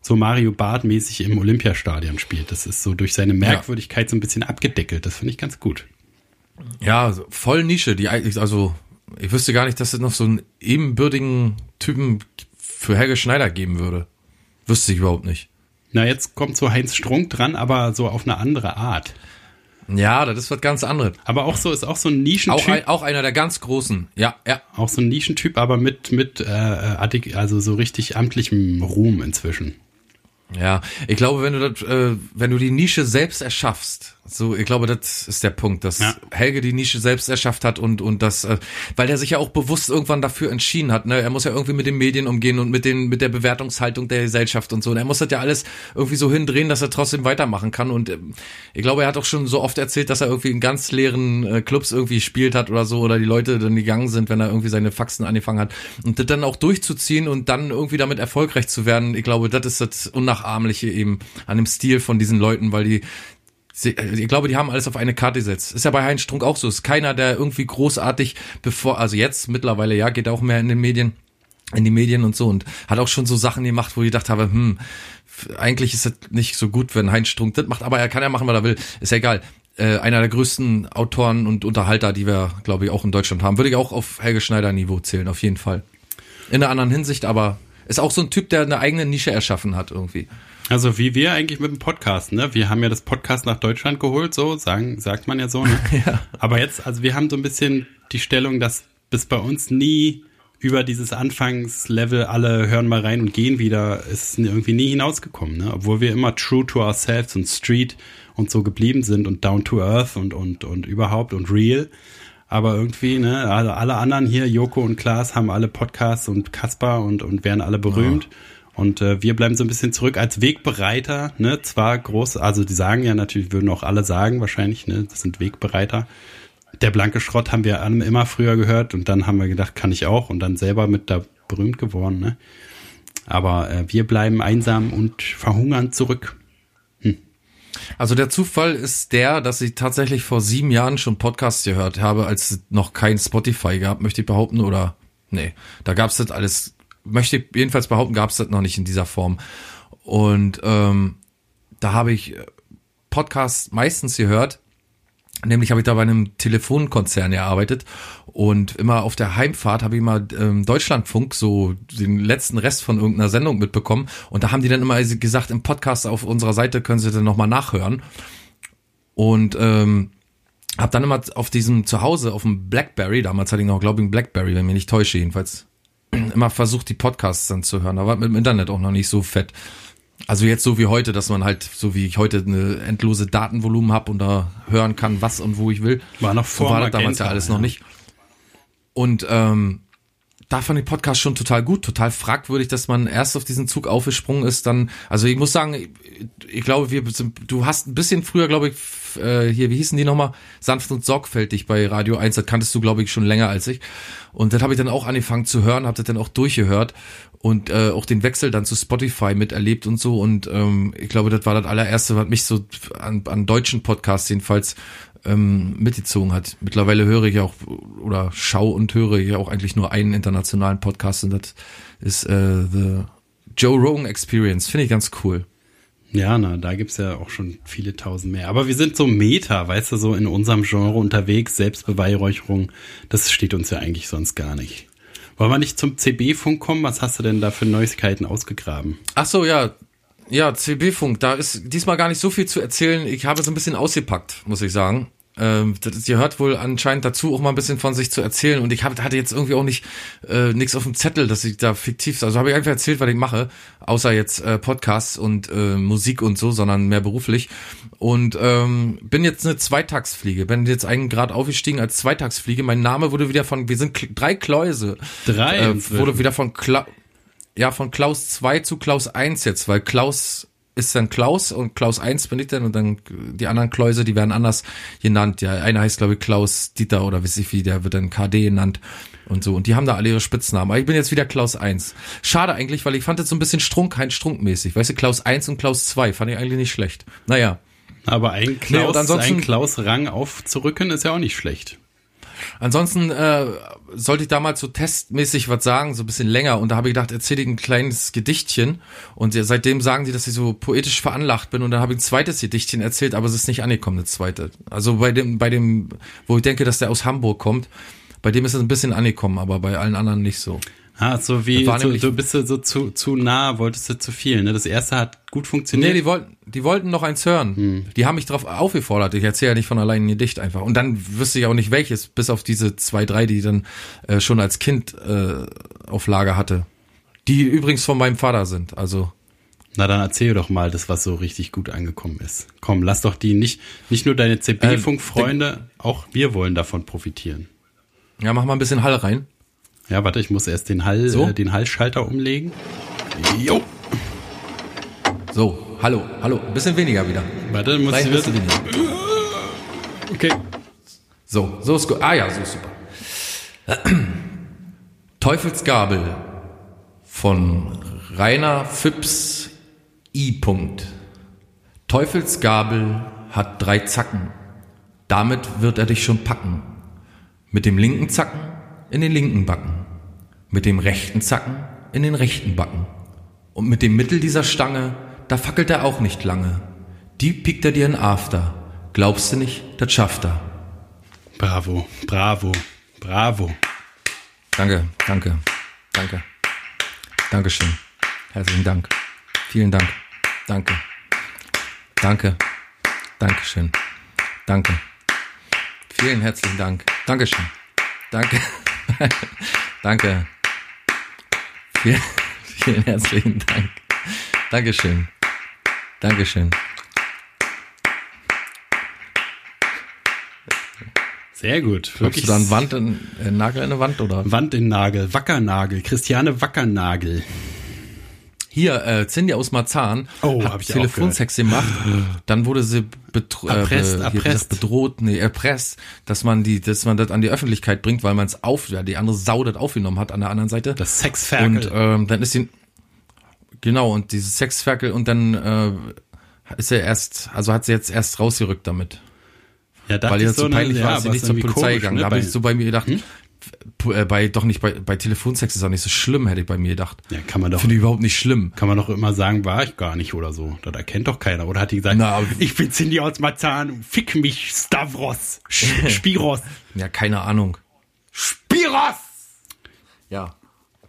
Speaker 2: so Mario Barth mäßig im Olympiastadion spielt. Das ist so durch seine Merkwürdigkeit so ein bisschen abgedeckelt. Das finde ich ganz gut.
Speaker 1: Ja, voll Nische, die also ich wüsste gar nicht, dass es noch so einen ebenbürtigen Typen für Helge Schneider geben würde. Wüsste ich überhaupt nicht.
Speaker 2: Na, jetzt kommt so Heinz Strunk dran, aber so auf eine andere Art.
Speaker 1: Ja, das ist was ganz anderes.
Speaker 2: Aber auch so ist auch so ein
Speaker 1: Auch,
Speaker 2: Nischentyp,
Speaker 1: ein, auch einer der ganz großen. Ja, ja.
Speaker 2: auch so ein Nischentyp, aber mit mit äh, also so richtig amtlichem Ruhm inzwischen.
Speaker 1: Ja, ich glaube, wenn du das, äh, wenn du die Nische selbst erschaffst, so, ich glaube, das ist der Punkt, dass
Speaker 2: Ja.
Speaker 1: Helge die Nische selbst erschafft hat und und das, äh, weil er sich ja auch bewusst irgendwann dafür entschieden hat. Ne, er muss ja irgendwie mit den Medien umgehen und mit den mit der Bewertungshaltung der Gesellschaft und so. Und er muss das ja alles irgendwie so hindrehen, dass er trotzdem weitermachen kann. Und ähm, ich glaube, er hat auch schon so oft erzählt, dass er irgendwie in ganz leeren äh, Clubs irgendwie gespielt hat oder so oder die Leute dann gegangen sind, wenn er irgendwie seine Faxen angefangen hat und das dann auch durchzuziehen und dann irgendwie damit erfolgreich zu werden. Ich glaube, das ist das Unnachahmliche eben an dem Stil von diesen Leuten, weil die Sie, äh, ich glaube, die haben alles auf eine Karte gesetzt. Ist ja bei Heinz Strunk auch so. Ist keiner, der irgendwie großartig bevor, also jetzt mittlerweile, ja, geht auch mehr in den Medien, in die Medien und so und hat auch schon so Sachen gemacht, wo ich gedacht habe, hm, eigentlich ist das nicht so gut, wenn Heinz Strunk das macht, aber er kann ja machen, was er will. Ist ja egal. Äh, einer der größten Autoren und Unterhalter, die wir, glaube ich, auch in Deutschland haben. Würde ich auch auf Helge Schneider Niveau zählen, auf jeden Fall. In einer anderen Hinsicht, aber ist auch so ein Typ, der eine eigene Nische erschaffen hat irgendwie.
Speaker 2: Also wie wir eigentlich mit dem Podcast, ne? Wir haben ja das Podcast nach Deutschland geholt, so sagen, sagt man ja so, ne?
Speaker 1: Ja.
Speaker 2: Aber jetzt, also wir haben so ein bisschen die Stellung, dass bis bei uns nie über dieses Anfangslevel alle hören mal rein und gehen wieder, ist irgendwie nie hinausgekommen, ne? Obwohl wir immer true to ourselves und street und so geblieben sind und down to earth und, und, und überhaupt und real. Aber irgendwie, ne, also alle anderen hier, Joko und Klaas, haben alle Podcasts und Kaspar und, und werden alle berühmt. Und äh, wir bleiben so ein bisschen zurück als Wegbereiter, ne, zwar groß, also die sagen ja natürlich, würden auch alle sagen wahrscheinlich, ne, das sind Wegbereiter. Der blanke Schrott haben wir immer früher gehört und dann haben wir gedacht, kann ich auch und dann selber mit da berühmt geworden, ne. Aber äh, wir bleiben einsam und verhungern zurück.
Speaker 1: Also der Zufall ist der, dass ich tatsächlich vor sieben Jahren schon Podcasts gehört habe, als es noch kein Spotify gab, möchte ich behaupten, oder nee, da gab's das alles, möchte jedenfalls behaupten, gab's das noch nicht in dieser Form. Und ähm, da habe ich äh, Podcasts meistens gehört, Nämlich habe ich da bei einem Telefonkonzern gearbeitet. Und immer auf der Heimfahrt habe ich mal ähm, Deutschlandfunk so den letzten Rest von irgendeiner Sendung mitbekommen. Und da haben die dann immer gesagt im Podcast auf unserer Seite können Sie dann noch mal nachhören. Und ähm, habe dann immer auf diesem Zuhause auf dem BlackBerry damals hatte ich noch glaube ich einen BlackBerry wenn mich nicht täusche jedenfalls immer versucht die Podcasts dann zu hören da war mit dem Internet auch noch nicht so fett also jetzt so wie heute, dass man halt, so wie ich heute eine endlose Datenvolumen habe und da hören kann, was und wo ich will.
Speaker 2: War noch
Speaker 1: so
Speaker 2: vor
Speaker 1: war das damals ja alles noch nicht. Und ähm, da fand ich Podcast schon total gut, total fragwürdig, dass man erst auf diesen Zug aufgesprungen ist, dann, also ich muss sagen, ich, ich glaube, wir sind, du hast ein bisschen früher, glaube ich, äh, hier, wie hießen die nochmal? Sanft und sorgfältig bei Radio 1, das kanntest du, glaube ich, schon länger als ich. Und das habe ich dann auch angefangen zu hören, habe das dann auch durchgehört und äh, auch den Wechsel dann zu Spotify miterlebt und so. Und ähm, ich glaube, das war das allererste, was mich so an, an deutschen Podcasts jedenfalls ähm, mitgezogen hat. Mittlerweile höre ich auch oder schau und höre ich auch eigentlich nur einen internationalen Podcast und das ist äh, The Joe Rogan Experience. Finde ich ganz cool.
Speaker 2: Ja, na, da gibt's ja auch schon viele tausend mehr. Aber wir sind so Meta, weißt du, so in unserem Genre unterwegs, Selbstbeweihräucherung. Das steht uns ja eigentlich sonst gar nicht. Wollen wir nicht zum CB-Funk kommen? Was hast du denn da für Neuigkeiten ausgegraben?
Speaker 1: Ach so, ja. Ja, CB-Funk, da ist diesmal gar nicht so viel zu erzählen. Ich habe so ein bisschen ausgepackt, muss ich sagen. Ähm, das ihr hört wohl anscheinend dazu, auch mal ein bisschen von sich zu erzählen. Und ich hab, hatte jetzt irgendwie auch nicht äh, nichts auf dem Zettel, dass ich da fiktiv, also habe ich einfach erzählt, was ich mache, außer jetzt äh, Podcasts und äh, Musik und so, sondern mehr beruflich. Und ähm, bin jetzt eine Zweitagsfliege, bin jetzt einen Grad aufgestiegen als Zweitagsfliege. Mein Name wurde wieder von, wir sind drei Kläuse,
Speaker 2: Drei
Speaker 1: äh, wurde wieder von Kla ja, von Klaus 2 zu Klaus 1 jetzt, weil Klaus ist dann Klaus und Klaus 1 bin ich dann und dann die anderen Kläuse, die werden anders genannt. Ja, einer heißt glaube ich Klaus Dieter oder weiß ich wie, der wird dann KD genannt und so. Und die haben da alle ihre Spitznamen. Aber ich bin jetzt wieder Klaus 1. Schade eigentlich, weil ich fand das so ein bisschen Strunk, kein Strunkmäßig. Weißt du, Klaus 1 und Klaus 2 fand ich eigentlich nicht schlecht. Naja.
Speaker 2: Aber ein
Speaker 1: Nee,
Speaker 2: Klaus,
Speaker 1: ansonsten-
Speaker 2: ein Klaus-Rang aufzurücken ist ja auch nicht schlecht.
Speaker 1: Ansonsten äh, sollte ich damals so testmäßig was sagen, so ein bisschen länger. Und da habe ich gedacht, erzähle ich ein kleines Gedichtchen. Und seitdem sagen die, dass ich so poetisch veranlagt bin. Und dann habe ich ein zweites Gedichtchen erzählt, aber es ist nicht angekommen, das zweite. Also bei dem, bei dem, wo ich denke, dass der aus Hamburg kommt, bei dem ist es ein bisschen angekommen, aber bei allen anderen nicht so.
Speaker 2: Ah, so wie,
Speaker 1: nämlich-
Speaker 2: du bist so zu, zu nah, wolltest du zu viel, ne? Das erste hat gut funktioniert.
Speaker 1: Nee, die wollten, die wollten noch eins hören. Die haben mich drauf aufgefordert. Ich erzähle ja nicht von allein ein Gedicht einfach. Und dann wüsste ich auch nicht welches, bis auf diese zwei, drei, die ich dann äh, schon als Kind äh, auf Lager hatte. Die übrigens von meinem Vater sind. Also
Speaker 2: Na dann erzähl doch mal das, was so richtig gut angekommen ist. Komm, lass doch die nicht, nicht nur deine CB-Funk-Freunde, auch wir wollen davon profitieren.
Speaker 1: Ja, mach mal ein bisschen Hall rein.
Speaker 2: Ja, warte, ich muss erst den Hall,
Speaker 1: So?
Speaker 2: äh, den Hallschalter umlegen. Jo.
Speaker 1: So, hallo, hallo. Ein bisschen weniger wieder.
Speaker 2: Warte, dann muss
Speaker 1: Nein,
Speaker 2: ich
Speaker 1: ein bisschen
Speaker 2: wieder.
Speaker 1: weniger.
Speaker 2: Okay.
Speaker 1: So, so ist gut. Ah ja, so ist super. Teufelsgabel von Rainer Phipps I. Punkt. Teufelsgabel hat drei Zacken. Damit wird er dich schon packen. Mit dem linken Zacken in den linken Backen. Mit dem rechten Zacken in den rechten Backen. Und mit dem Mittel dieser Stange, da fackelt er auch nicht lange. Die piekt er dir in After. Glaubst du nicht, das schafft er.
Speaker 2: Bravo, bravo, bravo.
Speaker 1: Danke, danke, danke. Dankeschön. Herzlichen Dank. Vielen Dank. Danke. Danke. Dankeschön. Danke. Vielen herzlichen Dank. Dankeschön. Danke. Danke. Vielen, vielen herzlichen Dank. Dankeschön. Dankeschön.
Speaker 2: Sehr gut.
Speaker 1: Wirklich du da einen Wand, in, äh, Nagel in eine Wand oder?
Speaker 2: Wand in Nagel, Wackernagel, Christiane Wackernagel.
Speaker 1: Hier, äh, Cindy aus Marzahn
Speaker 2: Oh,
Speaker 1: hat Telefonsex gemacht. Dann wurde sie betro
Speaker 2: Erpresst,
Speaker 1: äh,
Speaker 2: erpresst.
Speaker 1: bedroht, nee, erpresst, dass man die, dass man das an die Öffentlichkeit bringt, weil man es auf, ja, die andere Sau das aufgenommen hat an der anderen Seite.
Speaker 2: Das Sexferkel.
Speaker 1: und ähm, dann ist sie, genau, und dieses Sexferkel und dann äh, ist er erst, also hat sie jetzt erst rausgerückt damit.
Speaker 2: ja,
Speaker 1: Weil ihr
Speaker 2: ich
Speaker 1: das so peinlich
Speaker 2: ja,
Speaker 1: war, ist sie
Speaker 2: aber
Speaker 1: nicht
Speaker 2: ist
Speaker 1: zur Polizei
Speaker 2: komisch,
Speaker 1: gegangen.
Speaker 2: ne,
Speaker 1: Da habe ich so bei mir gedacht, äh, bei, doch nicht, bei, bei Telefonsex ist auch nicht so schlimm, hätte ich bei mir gedacht.
Speaker 2: Ja, kann man doch,
Speaker 1: Finde ich überhaupt nicht schlimm.
Speaker 2: kann man doch immer sagen, war ich gar nicht oder so. Das erkennt doch keiner. Oder hat die gesagt,
Speaker 1: Na,
Speaker 2: ich bin Cindy aus Marzahn, fick mich, Stavros, Spiros.
Speaker 1: Ja, keine Ahnung. Spiros! Ja.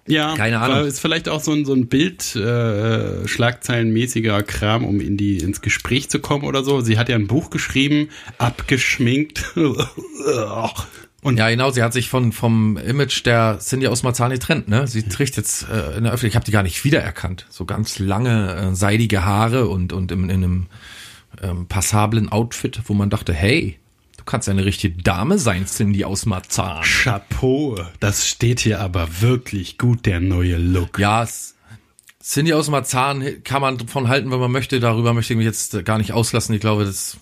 Speaker 2: Ja,
Speaker 1: Keine Ahnung.
Speaker 2: Ist vielleicht auch so ein, so ein Bild, äh, schlagzeilenmäßiger Kram, um in die, ins Gespräch zu kommen oder so. Sie hat ja ein Buch geschrieben, abgeschminkt. Und
Speaker 1: Ja, genau, sie hat sich von, vom Image der Cindy aus Marzahn getrennt, ne? Sie trägt jetzt äh, in der Öffentlichkeit, ich habe die gar nicht wiedererkannt. So ganz lange, äh, seidige Haare und, und in, in einem ähm, passablen Outfit, wo man dachte, hey, du kannst eine richtige Dame sein, Cindy aus Marzahn.
Speaker 2: Chapeau, das steht hier aber wirklich gut, der neue Look.
Speaker 1: Ja, Cindy aus Marzahn kann man von halten, wenn man möchte. Darüber möchte ich mich jetzt gar nicht auslassen. Ich glaube, das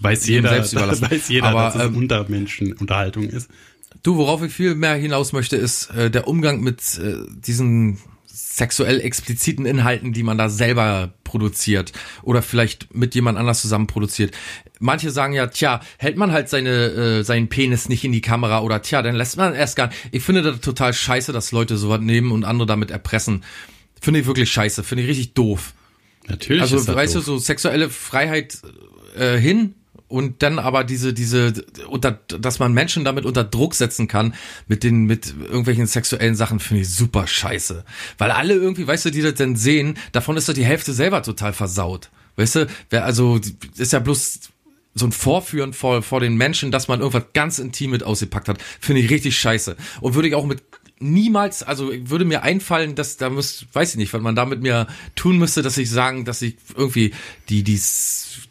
Speaker 2: weiß jeder,
Speaker 1: selbst überlassen.
Speaker 2: weiß jeder,
Speaker 1: Aber,
Speaker 2: dass es
Speaker 1: ähm,
Speaker 2: Untermenschenunterhaltung ist.
Speaker 1: Du, worauf ich viel mehr hinaus möchte, ist äh, der Umgang mit äh, diesen sexuell expliziten Inhalten, die man da selber produziert oder vielleicht mit jemand anders zusammen produziert. Manche sagen ja, tja, hält man halt seine äh, seinen Penis nicht in die Kamera oder tja, dann lässt man erst gar. Ich finde das total scheiße, dass Leute sowas nehmen und andere damit erpressen. Finde ich wirklich scheiße, finde ich richtig doof.
Speaker 2: Natürlich
Speaker 1: Also
Speaker 2: ist das
Speaker 1: weißt
Speaker 2: doof.
Speaker 1: du, so sexuelle Freiheit äh, hin und dann aber diese diese unter dass man Menschen damit unter Druck setzen kann mit den mit irgendwelchen sexuellen Sachen finde ich super scheiße, weil alle irgendwie, weißt du, die das dann sehen, davon ist doch die Hälfte selber total versaut. Weißt du, wer also ist ja bloß so ein Vorführen vor, vor den Menschen, dass man irgendwas ganz intim mit ausgepackt hat, finde ich richtig scheiße. Und würde ich auch mit niemals, also würde mir einfallen, dass da muss, weiß ich nicht, was man da mit mir tun müsste, dass ich sagen, dass ich irgendwie die, die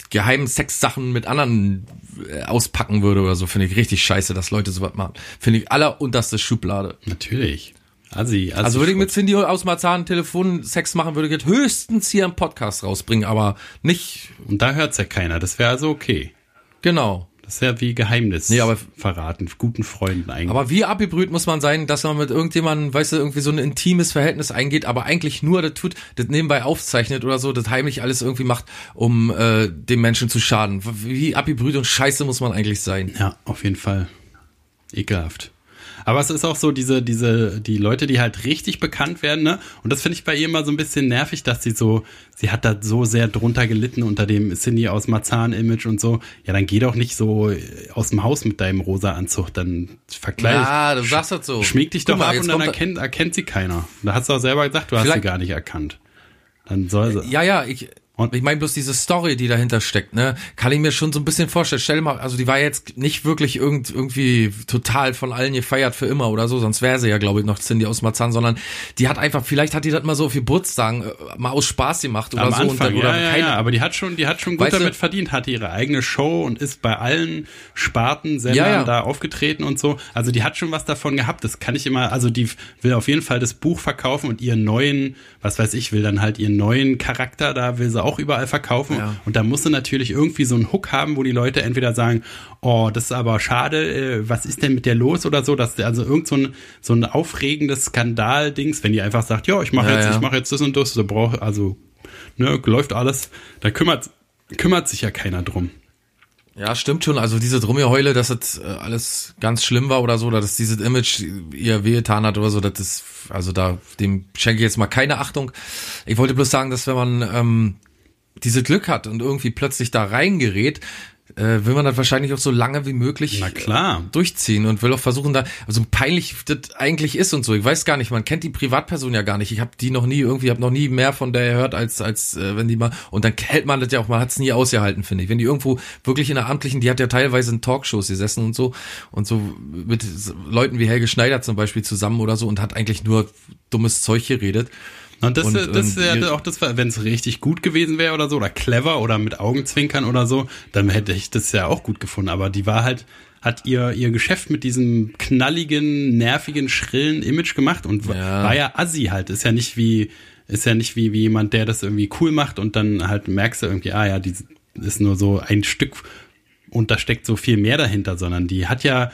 Speaker 1: geheimen Sexsachen mit anderen äh, auspacken würde oder so, finde ich richtig scheiße, dass Leute sowas machen. Finde ich allerunterste Schublade.
Speaker 2: Natürlich. Assi, Assi
Speaker 1: Also würde ich mit Cindy aus Marzahn Telefonsex machen, würde ich jetzt höchstens hier im Podcast rausbringen, aber nicht,
Speaker 2: Und da hört's ja keiner. Das wäre also okay.
Speaker 1: genau.
Speaker 2: Das wäre wie Geheimnis
Speaker 1: Nee, aber-
Speaker 2: verraten, guten Freunden eigentlich.
Speaker 1: Aber wie abgebrüht muss man sein, dass man mit irgendjemandem, weißt du, irgendwie so ein intimes Verhältnis eingeht, aber eigentlich nur das tut, das nebenbei aufzeichnet oder so, das heimlich alles irgendwie macht, um äh, dem Menschen zu schaden. Wie abgebrüht und scheiße muss man eigentlich sein.
Speaker 2: Ja, auf jeden Fall. Ekelhaft. Aber es ist auch so, diese, diese, die Leute, die halt richtig bekannt werden, ne? Und das finde ich bei ihr immer so ein bisschen nervig, dass sie so, sie hat da so sehr drunter gelitten unter dem Cindy aus Marzahn-Image und so. Ja, dann geh doch nicht so äh, aus dem Haus mit deinem rosa Anzug, dann vergleich.
Speaker 1: Ja, du sagst das so.
Speaker 2: Schmieg dich doch
Speaker 1: mal,
Speaker 2: ab und dann erkennt, erkennt sie keiner. Da hast du auch selber gesagt, du hast sie gar nicht erkannt. Dann soll sie.
Speaker 1: Ja, ja, ich, Und ich meine bloß diese Story, die dahinter steckt, ne, kann ich mir schon so ein bisschen vorstellen. Stell mal, also die war jetzt nicht wirklich irgend, irgendwie total von allen gefeiert für immer oder so, sonst wäre sie ja, glaube ich, noch Cindy aus Marzahn, sondern die hat einfach, vielleicht hat die das mal so auf Geburtstagen äh, mal aus Spaß gemacht oder
Speaker 2: Am
Speaker 1: so.
Speaker 2: Anfang,
Speaker 1: dann, oder
Speaker 2: ja,
Speaker 1: keine,
Speaker 2: ja, aber die hat schon, die hat schon gut
Speaker 1: Weißt du-
Speaker 2: damit verdient, hatte ihre eigene Show und ist bei allen Spartensendern
Speaker 1: Ja, ja.
Speaker 2: da aufgetreten und so. Also die hat schon was davon gehabt. Das kann ich immer, also die will auf jeden Fall das Buch verkaufen und ihren neuen, was weiß ich, will dann halt ihren neuen Charakter, da will sie auch überall verkaufen.
Speaker 1: Ja.
Speaker 2: Und da muss sie natürlich irgendwie so einen Hook haben, wo die Leute entweder sagen, oh, das ist aber schade, äh, was ist denn mit der los oder so, dass also irgend so ein, so ein aufregendes Skandal-Dings, wenn die einfach sagt, ja, ich mache
Speaker 1: Ja,
Speaker 2: jetzt,
Speaker 1: ja.
Speaker 2: ich mache jetzt das und das, da braucht, also ne, läuft alles, da kümmert, kümmert sich ja keiner drum.
Speaker 1: Ja, stimmt schon. Also diese Drumgeheule, dass das äh, alles ganz schlimm war oder so, oder dass dieses Image ihr wehgetan hat oder so, das ist, also da, dem schenke ich jetzt mal keine Achtung. Ich wollte bloß sagen, dass wenn man ähm, diese Glück hat und irgendwie plötzlich da reingerät, äh, will man das wahrscheinlich auch so lange wie möglich
Speaker 2: Na klar.
Speaker 1: durchziehen und will auch versuchen da, also peinlich das eigentlich ist und so. Ich weiß gar nicht, man kennt die Privatperson ja gar nicht. Ich habe die noch nie irgendwie, habe noch nie mehr von der gehört, als als äh, wenn die mal und dann hält man das ja auch, man hat es nie ausgehalten, finde ich. Wenn die irgendwo wirklich in der amtlichen, die hat ja teilweise in Talkshows gesessen und so und so mit Leuten wie Helge Schneider zum Beispiel zusammen oder so und hat eigentlich nur dummes Zeug geredet.
Speaker 2: Und das,
Speaker 1: Und,
Speaker 2: das
Speaker 1: ähm,
Speaker 2: wäre
Speaker 1: ihr-
Speaker 2: auch das, wenn es richtig gut gewesen wäre oder so, oder clever oder mit Augenzwinkern oder so, dann hätte ich das ja auch gut gefunden. Aber die war halt, hat ihr, ihr Geschäft mit diesem knalligen, nervigen, schrillen Image gemacht und
Speaker 1: Ja.
Speaker 2: war ja assi halt. Ist ja nicht wie, ist ja nicht wie, wie jemand, der das irgendwie cool macht und dann halt merkst du irgendwie, ah ja, die ist nur so ein Stück und da steckt so viel mehr dahinter, sondern die hat ja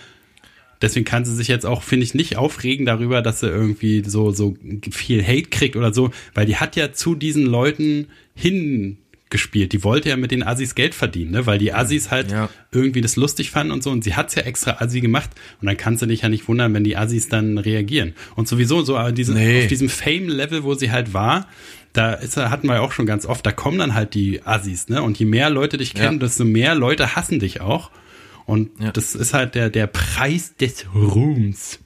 Speaker 2: Deswegen kann sie sich jetzt auch, finde ich, nicht aufregen darüber, dass sie irgendwie so, so viel Hate kriegt oder so, weil die hat ja zu diesen Leuten hingespielt. Die wollte ja mit den Assis Geld verdienen, ne? weil die Assis halt
Speaker 1: Ja.
Speaker 2: irgendwie das lustig fanden und so. Und sie hat's ja extra Assi gemacht. Und dann kannst du dich ja nicht wundern, wenn die Assis dann reagieren. Und sowieso so aber diese,
Speaker 1: Nee.
Speaker 2: auf diesem Fame-Level, wo sie halt war, da ist, hatten wir ja auch schon ganz oft, da kommen dann halt die Assis, ne? Und je mehr Leute dich kennen,
Speaker 1: Ja.
Speaker 2: desto mehr Leute hassen dich auch. Und
Speaker 1: Ja.
Speaker 2: das ist halt der, der Preis des Ruhms.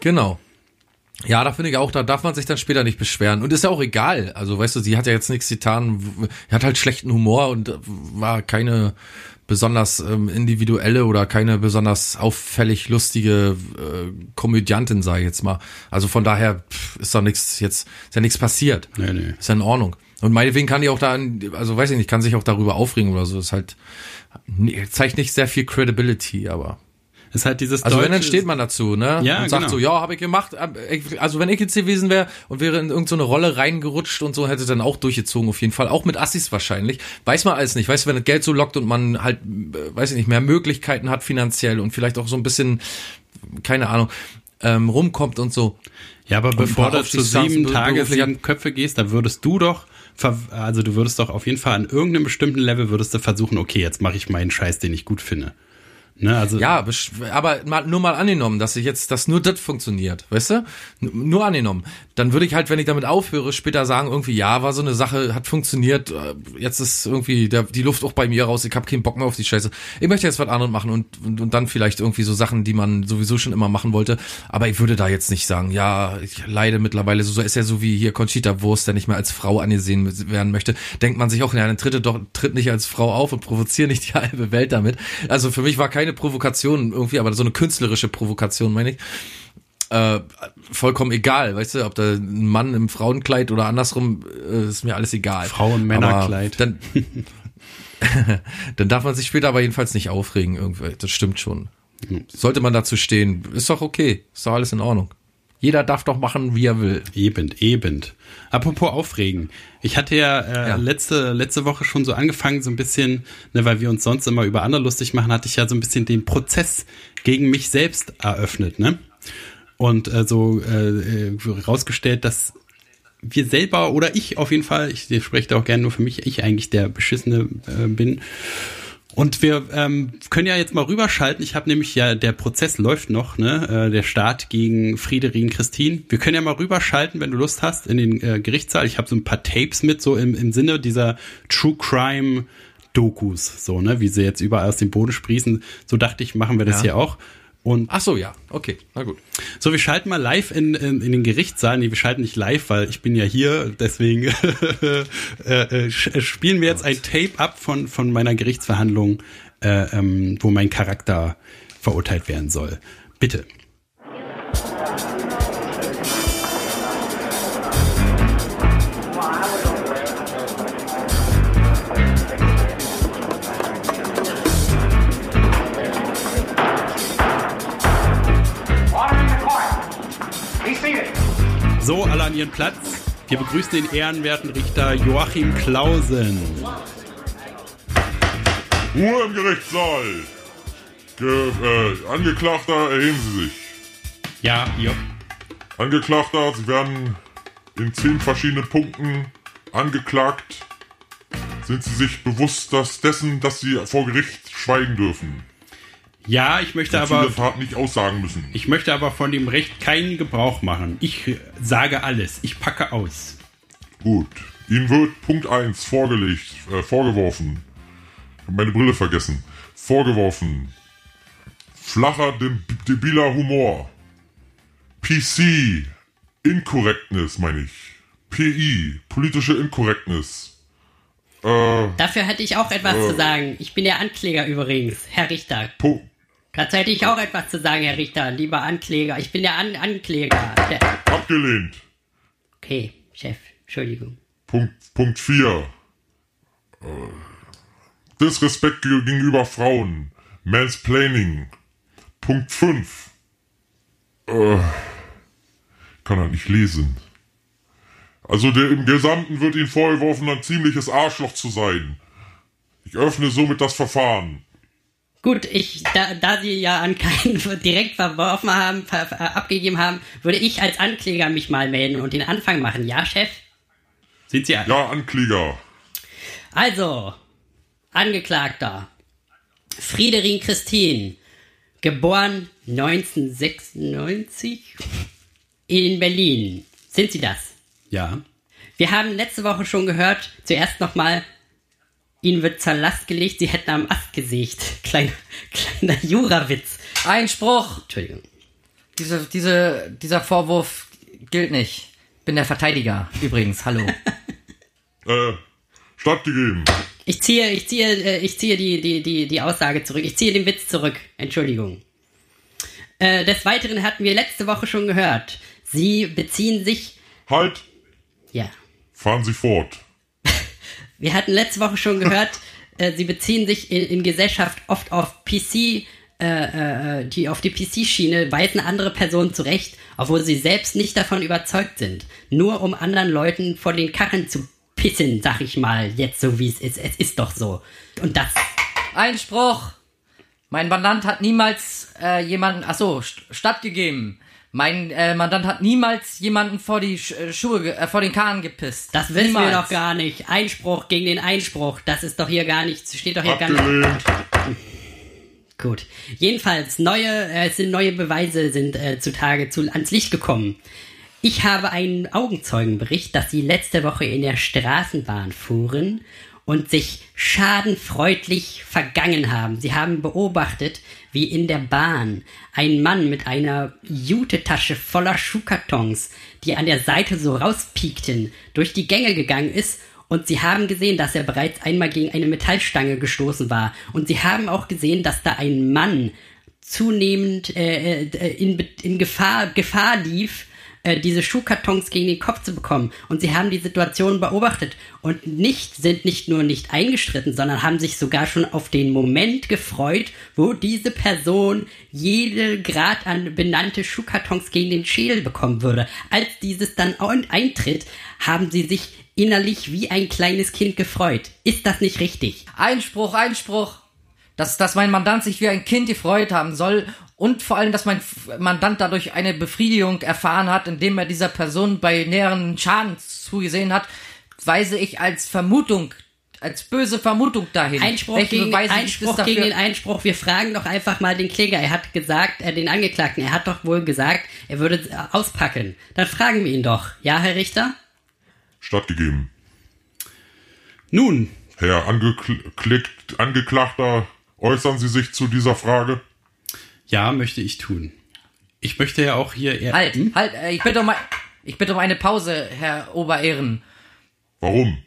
Speaker 1: Genau. Ja, da finde ich auch, da darf man sich dann später nicht beschweren. Und ist ja auch egal. Also, weißt du, sie hat ja jetzt nichts getan. Hat halt schlechten Humor und äh, war keine besonders ähm, individuelle oder keine besonders auffällig lustige äh, Komödiantin, sage ich jetzt mal. Also von daher pff, ist da nichts jetzt, ist ja nichts passiert.
Speaker 2: Nee, nee.
Speaker 1: Ist ja in Ordnung. Und meinetwegen kann die auch da, also weiß ich nicht, kann sich auch darüber aufregen oder so. Ist halt, zeigt nicht sehr viel Credibility, aber.
Speaker 2: Ist halt dieses
Speaker 1: Also wenn, dann steht man dazu, ne?
Speaker 2: Ja,
Speaker 1: und sagt
Speaker 2: genau.
Speaker 1: so, ja, habe ich gemacht. Also wenn ich jetzt gewesen wäre und wäre in irgendeine Rolle reingerutscht und so, hätte dann auch durchgezogen auf jeden Fall. Auch mit Assis wahrscheinlich. Weiß man alles nicht. Weißt du, wenn das Geld so lockt und man halt, äh, weiß ich nicht, mehr Möglichkeiten hat finanziell und vielleicht auch so ein bisschen, keine Ahnung, ähm, rumkommt und so.
Speaker 2: Ja, aber bevor du zu sieben
Speaker 1: be-
Speaker 2: Tage, sieben Köpfe gehst, da würdest du doch, also du würdest doch auf jeden Fall an irgendeinem bestimmten Level würdest du versuchen, okay, jetzt mache ich meinen Scheiß, den ich gut finde. Ne, also
Speaker 1: Ja, aber mal, nur mal angenommen, dass ich jetzt, dass nur das funktioniert, weißt du? Nur angenommen. Dann würde ich halt, wenn ich damit aufhöre, später sagen, irgendwie, ja, war so eine Sache, hat funktioniert, äh, jetzt ist irgendwie der, die Luft auch bei mir raus, ich habe keinen Bock mehr auf die Scheiße. Ich möchte jetzt was anderes machen und, und, und dann vielleicht irgendwie so Sachen, die man sowieso schon immer machen wollte. Aber ich würde da jetzt nicht sagen, ja, ich leide mittlerweile so, so ist ja so wie hier Conchita Wurst, der nicht mehr als Frau angesehen werden möchte. Denkt man sich auch, ja, dann tritt doch, tritt nicht als Frau auf und provoziere nicht die halbe Welt damit. Also für mich war keine Provokation irgendwie, aber so eine künstlerische Provokation, meine ich. Äh, vollkommen egal, weißt du, ob da ein Mann im Frauenkleid oder andersrum, äh, ist mir alles egal.
Speaker 2: Frauen-Männerkleid.
Speaker 1: Aber Dann, dann darf man sich später aber jedenfalls nicht aufregen, irgendwie. Das stimmt schon. Sollte man dazu stehen, ist doch okay, ist doch alles in Ordnung. Jeder darf doch machen, wie er will.
Speaker 2: Eben, eben. Apropos aufregen. Ich hatte ja, äh,
Speaker 1: Ja.
Speaker 2: letzte letzte Woche schon so angefangen, so ein bisschen, ne, weil wir uns sonst immer über andere lustig machen, hatte ich ja so ein bisschen den Prozess gegen mich selbst eröffnet, ne? Und äh, so äh, äh, rausgestellt, dass wir selber oder ich auf jeden Fall, ich spreche da auch gerne nur für mich, ich eigentlich der beschissene äh, bin. Und wir ähm, können ja jetzt mal rüberschalten. Ich habe nämlich ja, der Prozess läuft noch, ne? Äh, der Start gegen Friederin Christine. Wir können ja mal rüberschalten, wenn du Lust hast, in den äh, Gerichtssaal. Ich habe so ein paar Tapes mit, so im, im Sinne dieser True Crime Dokus, so, ne, wie sie jetzt überall aus dem Boden sprießen. So dachte ich, machen wir das
Speaker 1: Ja.
Speaker 2: hier auch. Und
Speaker 1: Ach so, ja. Okay, na gut.
Speaker 2: so, wir schalten mal live in, in, in den Gerichtssaal. Nee, wir schalten nicht live, weil ich bin ja hier. Deswegen äh, äh, sch- spielen wir jetzt ein Tape ab von, von meiner Gerichtsverhandlung, äh, ähm, wo mein Charakter verurteilt werden soll. Bitte. So, alle an ihren Platz. Wir begrüßen den ehrenwerten Richter Joachim Clausen.
Speaker 4: Ruhe im Gerichtssaal! Ge äh, Angeklagter, erheben Sie sich.
Speaker 2: Ja, jo.
Speaker 4: Angeklagter, Sie werden in zehn verschiedenen Punkten angeklagt. Sind Sie sich bewusst dass dessen, dass Sie vor Gericht schweigen dürfen?
Speaker 2: Ja, ich möchte
Speaker 4: Zu
Speaker 2: aber
Speaker 4: Tat nicht aussagen müssen.
Speaker 2: Ich möchte aber von dem Recht keinen Gebrauch machen. Ich äh, sage alles. Ich packe aus.
Speaker 4: Gut. Ihnen wird Punkt 1 vorgelegt, äh, vorgeworfen. Ich hab meine Brille vergessen. Vorgeworfen. Flacher, dem- debiler Humor. PC. Inkorrektness, meine ich. PI. Politische Inkorrektness. Äh,
Speaker 5: Dafür hätte ich auch etwas zu sagen. Ich bin der Ankläger übrigens, Herr Richter.
Speaker 4: po
Speaker 5: Dazu hätte ich auch etwas zu sagen, Herr Richter, lieber Ankläger. Ich bin der An Ankläger. Der
Speaker 4: abgelehnt.
Speaker 5: okay, Chef, Entschuldigung.
Speaker 4: Punkt, Punkt 4. Äh, Disrespekt ge- gegenüber Frauen. Mansplaining. Punkt 5. Äh, kann er nicht lesen. Also der im Gesamten wird Ihnen vorgeworfen, ein ziemliches Arschloch zu sein. Ich öffne somit das Verfahren.
Speaker 5: Gut, ich, da, da Sie ja an keinen direkt verworfen haben, ver, ver, abgegeben haben, würde ich als Ankläger mich mal melden und den Anfang machen. Ja, Chef?
Speaker 2: Sind Sie
Speaker 4: Ja, Ankläger.
Speaker 5: Also, Angeklagter. Friederin Christine, geboren 1996 in Berlin. Sind Sie das?
Speaker 2: Ja.
Speaker 5: Wir haben letzte Woche schon gehört, zuerst nochmal, Ihnen wird zur Last gelegt, Sie hätten am Ast gesägt. Kleiner, kleiner Jurawitz.
Speaker 6: Einspruch!
Speaker 5: Entschuldigung.
Speaker 6: Diese, diese, dieser Vorwurf gilt nicht. Bin der Verteidiger, übrigens. Hallo.
Speaker 4: Äh, stattgegeben.
Speaker 5: Ich ziehe, ich ziehe, äh, ich ziehe die, die, die, die Aussage zurück. Ich ziehe den Witz zurück. Entschuldigung. Äh, des Weiteren hatten wir letzte Woche schon gehört. Sie beziehen sich,
Speaker 4: Halt.
Speaker 5: ja.
Speaker 4: Fahren Sie fort.
Speaker 5: Wir hatten letzte Woche schon gehört, äh, sie beziehen sich in, in Gesellschaft oft auf PC, äh, äh, die auf die PC-Schiene weisen andere Personen zurecht, obwohl sie selbst nicht davon überzeugt sind. Nur um anderen Leuten vor den Karren zu pissen, sag ich mal, jetzt so wie es ist. Es ist doch so. Und das.
Speaker 6: Einspruch! Mein Mandant hat niemals äh, jemanden, ach so, st stattgegeben. Mein äh, Mandant hat niemals jemanden vor die Sch äh, Schuhe, ge- äh, vor den Kahn gepisst.
Speaker 5: Das wissen
Speaker 6: niemals.
Speaker 5: wir doch gar nicht. Einspruch gegen den Einspruch. Das ist doch hier gar nicht, steht doch hier gar nicht. Gut. Jedenfalls, neue, äh, es sind neue Beweise sind äh, zutage zu, ans Licht gekommen. Ich habe einen Augenzeugenbericht, dass sie letzte Woche in der Straßenbahn fuhren und sich schadenfreudig vergangen haben. Sie haben beobachtet, wie in der Bahn ein Mann mit einer Jutetasche voller Schuhkartons, die an der Seite so rauspiekten, durch die Gänge gegangen ist und sie haben gesehen, dass er bereits einmal gegen eine Metallstange gestoßen war. Und sie haben auch gesehen, dass da ein Mann zunehmend äh, äh, in, in Gefahr, Gefahr lief, äh, diese Schuhkartons gegen den Kopf zu bekommen. Und sie haben die Situation beobachtet und nicht, sind nicht nur nicht eingestritten, sondern haben sich sogar schon auf den Moment gefreut, wo diese Person jede Grad an benannte Schuhkartons gegen den Schädel bekommen würde. Als dieses dann ein- eintritt, haben sie sich innerlich wie ein kleines Kind gefreut. Ist das nicht richtig?
Speaker 6: Einspruch, Einspruch. Dass, dass mein Mandant sich wie ein Kind gefreut haben soll und vor allem, dass mein Mandant dadurch eine Befriedigung erfahren hat, indem er dieser Person bei näheren Schaden zugesehen hat, weise ich als Vermutung, als böse Vermutung dahin.
Speaker 5: Einspruch,
Speaker 6: Welche
Speaker 5: gegen, Einspruch gegen den Einspruch. Wir fragen doch einfach mal den Kläger. Er hat gesagt, äh, den Angeklagten, er hat doch wohl gesagt, er würde äh, auspacken. Dann fragen wir ihn doch. Ja, Herr Richter?
Speaker 4: Stattgegeben.
Speaker 2: Nun,
Speaker 4: Herr Angekl Angeklagter, äußern Sie sich zu dieser Frage?
Speaker 2: Ja, möchte ich tun. Ich möchte ja auch hier eher.
Speaker 3: Halt,
Speaker 2: Hm?
Speaker 3: halt, äh, ich bitte um, ich bitte um eine Pause, Herr Oberehren.
Speaker 4: Warum?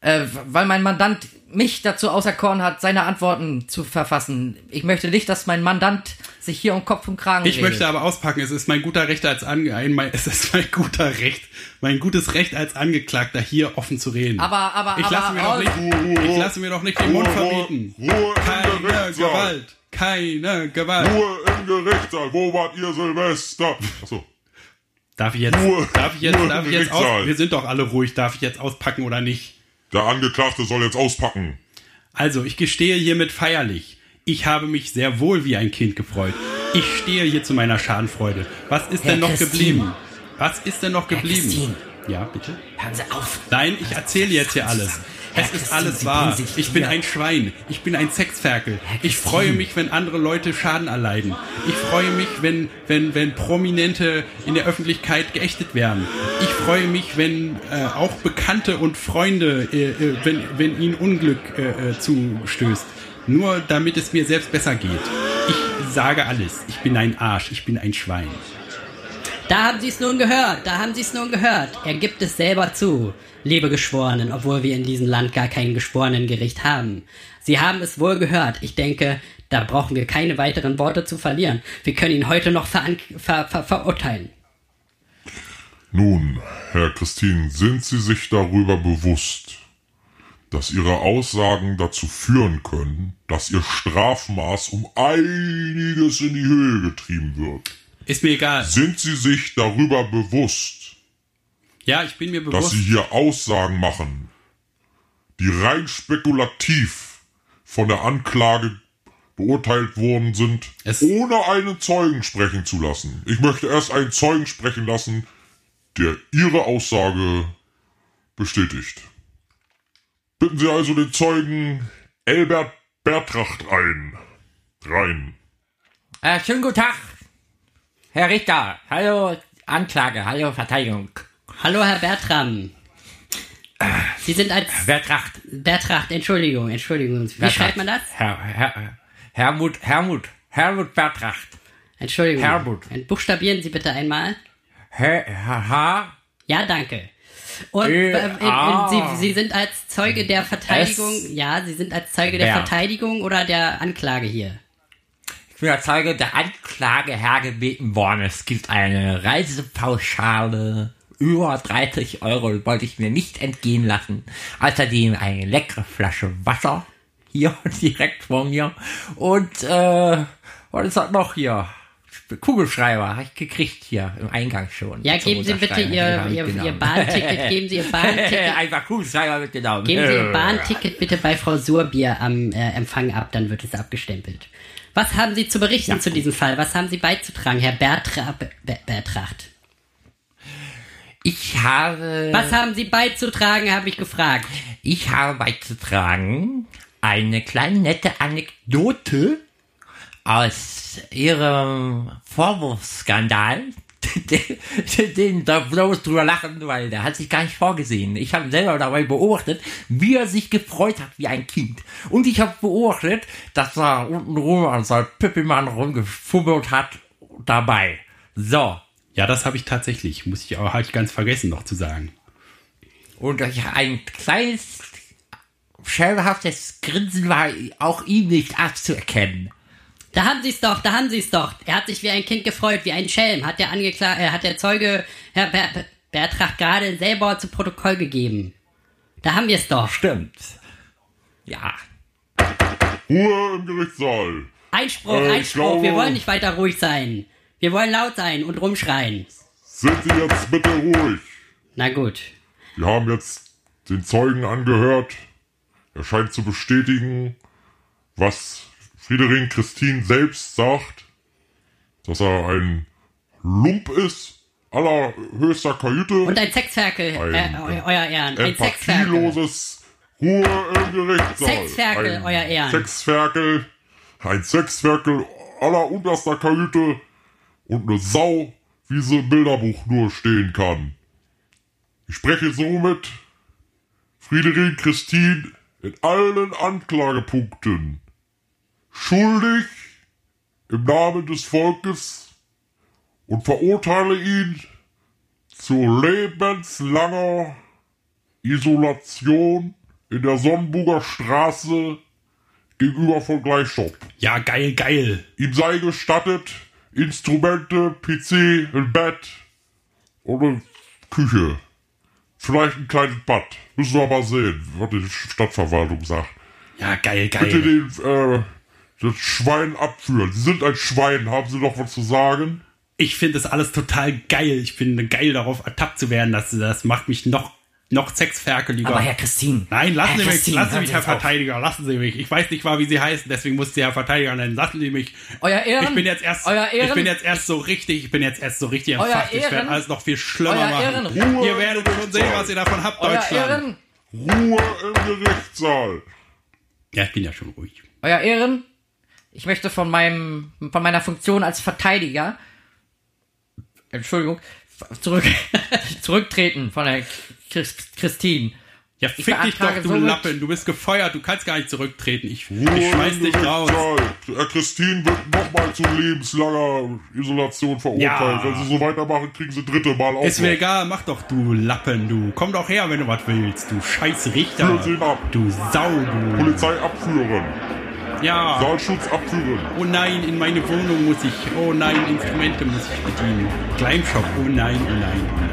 Speaker 3: Äh, weil mein Mandant mich dazu auserkoren hat, seine Antworten zu verfassen. Ich möchte nicht, dass mein Mandant sich hier um Kopf und Kragen
Speaker 2: Ich
Speaker 3: redet.
Speaker 2: möchte aber auspacken, es ist mein guter Recht als Ange ein, mein, es ist mein guter Recht, mein gutes Recht als Angeklagter hier offen zu reden.
Speaker 3: Aber, aber,
Speaker 2: ich
Speaker 3: aber,
Speaker 2: lasse mir doch nicht, ich lasse mir doch nicht den Mund
Speaker 4: Ruhe,
Speaker 2: verbieten.
Speaker 4: Ruhe
Speaker 2: Keine. Gewalt, keine Gewalt.
Speaker 4: Ruhe im Gerichtssaal. Wo wart ihr Silvester? Achso.
Speaker 2: Darf ich jetzt,
Speaker 4: Ruhe,
Speaker 2: darf ich jetzt,
Speaker 4: Ruhe
Speaker 2: darf ich jetzt aus, wir sind doch alle ruhig, darf ich jetzt auspacken oder nicht?
Speaker 4: Der Angeklagte soll jetzt auspacken.
Speaker 2: Also, ich gestehe hiermit feierlich. Ich habe mich sehr wohl wie ein Kind gefreut. Ich stehe hier zu meiner Schadenfreude. Was ist
Speaker 5: Herr
Speaker 2: denn noch
Speaker 5: Christin.
Speaker 2: geblieben? Was ist denn noch geblieben? Ja, bitte?
Speaker 5: Hören Sie auf.
Speaker 2: Nein, ich erzähle jetzt hier alles.
Speaker 5: Herr
Speaker 2: Es ist
Speaker 5: Christin,
Speaker 2: alles wahr. Ich bin ein Schwein. Ich bin ein Sexferkel. Ich freue mich, wenn andere Leute Schaden erleiden. Ich freue mich, wenn, wenn, wenn Prominente in der Öffentlichkeit geächtet werden. Ich freue mich, wenn äh, auch Bekannte und Freunde, äh, äh, wenn, wenn ihnen Unglück äh, äh, zustößt. Nur damit es mir selbst besser geht. Ich sage alles. Ich bin ein Arsch. Ich bin ein Schwein.
Speaker 5: Da haben Sie es nun gehört, da haben Sie es nun gehört. Er gibt es selber zu, liebe Geschworenen, obwohl wir in diesem Land gar kein Geschworenengericht haben. Sie haben es wohl gehört. Ich denke, da brauchen wir keine weiteren Worte zu verlieren. Wir können ihn heute noch veran ver ver verurteilen.
Speaker 4: Nun, Herr Christin, sind Sie sich darüber bewusst, dass Ihre Aussagen dazu führen können, dass Ihr Strafmaß um einiges in die Höhe getrieben wird?
Speaker 2: Ist mir egal.
Speaker 4: Sind Sie sich darüber bewusst,
Speaker 2: Ja, ich bin mir
Speaker 4: dass
Speaker 2: bewusst.
Speaker 4: Sie hier Aussagen machen, die rein spekulativ von der Anklage beurteilt worden sind,
Speaker 2: Es-
Speaker 4: ohne einen Zeugen sprechen zu lassen? Ich möchte erst einen Zeugen sprechen lassen, der Ihre Aussage bestätigt. Bitten Sie also den Zeugen Elbert Bertracht ein. Rein.
Speaker 3: Äh, schönen guten Tag, Herr Richter. Hallo, Anklage. Hallo, Verteidigung.
Speaker 5: Hallo, Herr Bertram. Sie sind als
Speaker 3: Bertracht.
Speaker 5: Bertracht, Entschuldigung, Entschuldigung. Wie
Speaker 3: Bertracht.
Speaker 5: schreibt man das?
Speaker 3: Herr, Herr, Hermut, Hermut, Hermut Bertracht.
Speaker 5: Entschuldigung.
Speaker 3: Herbut.
Speaker 5: Buchstabieren Sie bitte einmal.
Speaker 3: Herr, Herr, Herr,
Speaker 5: Ja, danke. Und
Speaker 3: Äh,
Speaker 5: äh, äh,
Speaker 3: ah.
Speaker 5: Sie, Sie sind als Zeuge der Verteidigung,
Speaker 3: Es-
Speaker 5: ja, Sie sind als Zeuge der
Speaker 3: Wer?
Speaker 5: Verteidigung oder der Anklage hier?
Speaker 3: Ich bin der Zeuge der Anklage hergebeten worden. Es gibt eine Reisepauschale über 30 Euro, wollte ich mir nicht entgehen lassen. Außerdem eine leckere Flasche Wasser hier direkt vor mir und äh, was ist das noch hier? Kugelschreiber habe ich gekriegt hier im Eingang schon.
Speaker 5: Ja, geben Sie bitte. Ihr,
Speaker 3: Den
Speaker 5: Ihr, Ihr. Bahnticket, geben Sie Ihr Bahnticket,
Speaker 3: Einfach Kugelschreiber mitgenommen.
Speaker 5: geben Sie Ihr Bahnticket bitte bei Frau Surbier am äh, Empfang ab, dann wird es abgestempelt. Was haben Sie zu berichten zu diesem Fall? Was haben Sie beizutragen, Herr Bertra Be Bertracht?
Speaker 3: Ich habe...
Speaker 5: Was haben Sie beizutragen, habe ich gefragt.
Speaker 3: Ich habe beizutragen eine kleine nette Anekdote aus ihrem Vorwurfsskandal. den, den da bloß drüber lachen, weil der hat sich gar nicht vorgesehen. Ich habe selber dabei beobachtet, wie er sich gefreut hat wie ein Kind. Und ich habe beobachtet, dass er unten rum an seinem Pippimann rumgefummelt hat dabei. So.
Speaker 2: Ja, das habe ich tatsächlich. Muss ich auch, ich ganz vergessen noch zu sagen.
Speaker 3: Und ein kleines, schelmhaftes Grinsen war auch ihm nicht abzuerkennen.
Speaker 5: Da haben Sie es doch, da haben Sie es doch. Er hat sich wie ein Kind gefreut, wie ein Schelm. Hat der Angekla äh, hat der Zeuge Herr Ber Ber Bertracht gerade selber zu Protokoll gegeben. Da haben wir es doch.
Speaker 3: Stimmt. Ja.
Speaker 4: Ruhe im Gerichtssaal.
Speaker 5: Einspruch,
Speaker 4: Äh,
Speaker 5: Einspruch. Wir
Speaker 4: glaube-
Speaker 5: wollen nicht weiter ruhig sein. Wir wollen laut sein und rumschreien.
Speaker 4: Sind Sie jetzt bitte ruhig?
Speaker 5: Na gut.
Speaker 4: Wir haben jetzt den Zeugen angehört. Er scheint zu bestätigen, was Friederin Christine selbst sagt, dass er ein Lump ist, allerhöchster Kajüte,
Speaker 5: Und ein Sexferkel,
Speaker 4: Ein-
Speaker 5: äh, eu euer Ehren. Ein Sexferkel.
Speaker 4: Ruhe im Gerichtssaal.
Speaker 5: Sexferkel,
Speaker 4: ein
Speaker 5: euer Ehren.
Speaker 4: Sexferkel, ein Sexferkel allerunterster Kajüte und eine Sau, wie sie im Bilderbuch nur stehen kann. Ich spreche somit Friederin Christine in allen Anklagepunkten schuldig im Namen des Volkes und verurteile ihn zu lebenslanger Isolation in der Sonnenburger Straße gegenüber von Gleichstopp.
Speaker 2: Ja, geil, geil.
Speaker 4: Ihm sei gestattet, Instrumente, PC, ein Bett und eine Küche. Vielleicht ein kleines Bad. Müssen wir mal sehen, was die Stadtverwaltung sagt.
Speaker 2: Ja, geil,
Speaker 4: Bitte
Speaker 2: geil.
Speaker 4: den, äh, das Schwein abführen. Sie sind ein Schwein. Haben Sie noch was zu sagen?
Speaker 2: Ich finde das alles total geil. Ich bin geil darauf ertappt zu werden. Das, das macht mich noch, noch sexferkeliger.
Speaker 6: Aber Herr Christine.
Speaker 2: Nein, lassen
Speaker 6: Herr
Speaker 2: Sie mich,
Speaker 6: Christine,
Speaker 2: lassen Sie mich,
Speaker 6: Sie
Speaker 2: Herr
Speaker 6: auf.
Speaker 2: Verteidiger, lassen Sie mich. Ich weiß nicht mal, wie Sie heißen, deswegen muss ich Herr Verteidiger nennen. Lassen Sie mich.
Speaker 6: Euer Ehren.
Speaker 2: Ich bin jetzt erst,
Speaker 6: Euer Ehren.
Speaker 2: ich bin jetzt erst so richtig, ich bin jetzt erst so richtig
Speaker 6: Euer
Speaker 2: entfacht. Ich werde
Speaker 6: Ehren.
Speaker 2: alles noch viel schlimmer
Speaker 6: Euer
Speaker 2: machen.
Speaker 6: Ehren.
Speaker 2: Ihr werdet schon sehen, was ihr davon habt,
Speaker 6: Euer
Speaker 2: Deutschland.
Speaker 6: Ehren.
Speaker 4: Ruhe im Gerichtssaal.
Speaker 2: Ja, ich bin ja schon ruhig.
Speaker 6: Euer Ehren. Ich möchte von meinem, von meiner Funktion als Verteidiger, Entschuldigung, zurück, zurücktreten von der Chris, Christine.
Speaker 2: Ja, fick dich doch, du
Speaker 6: somit-
Speaker 2: Lappen. Du bist gefeuert, du kannst gar nicht zurücktreten. Ich, ich schmeiß dich raus.
Speaker 4: Herr Christine wird nochmal zu lebenslanger Isolation verurteilt.
Speaker 2: Ja.
Speaker 4: Wenn Sie so weitermachen, kriegen Sie dritte Mal auch
Speaker 2: Ist mir egal, mach doch, du Lappen, du. Komm doch her, wenn du was willst, du scheiß
Speaker 4: Führen
Speaker 2: Richter.
Speaker 4: Sie ihn ab.
Speaker 2: Du Sau, du.
Speaker 4: Polizei abführen.
Speaker 2: Ja.
Speaker 4: Saalschutz abführen.
Speaker 2: Oh nein, in meine Wohnung muss ich. Oh nein, Instrumente muss ich bedienen. Kleinshop. Oh nein, oh nein, oh nein.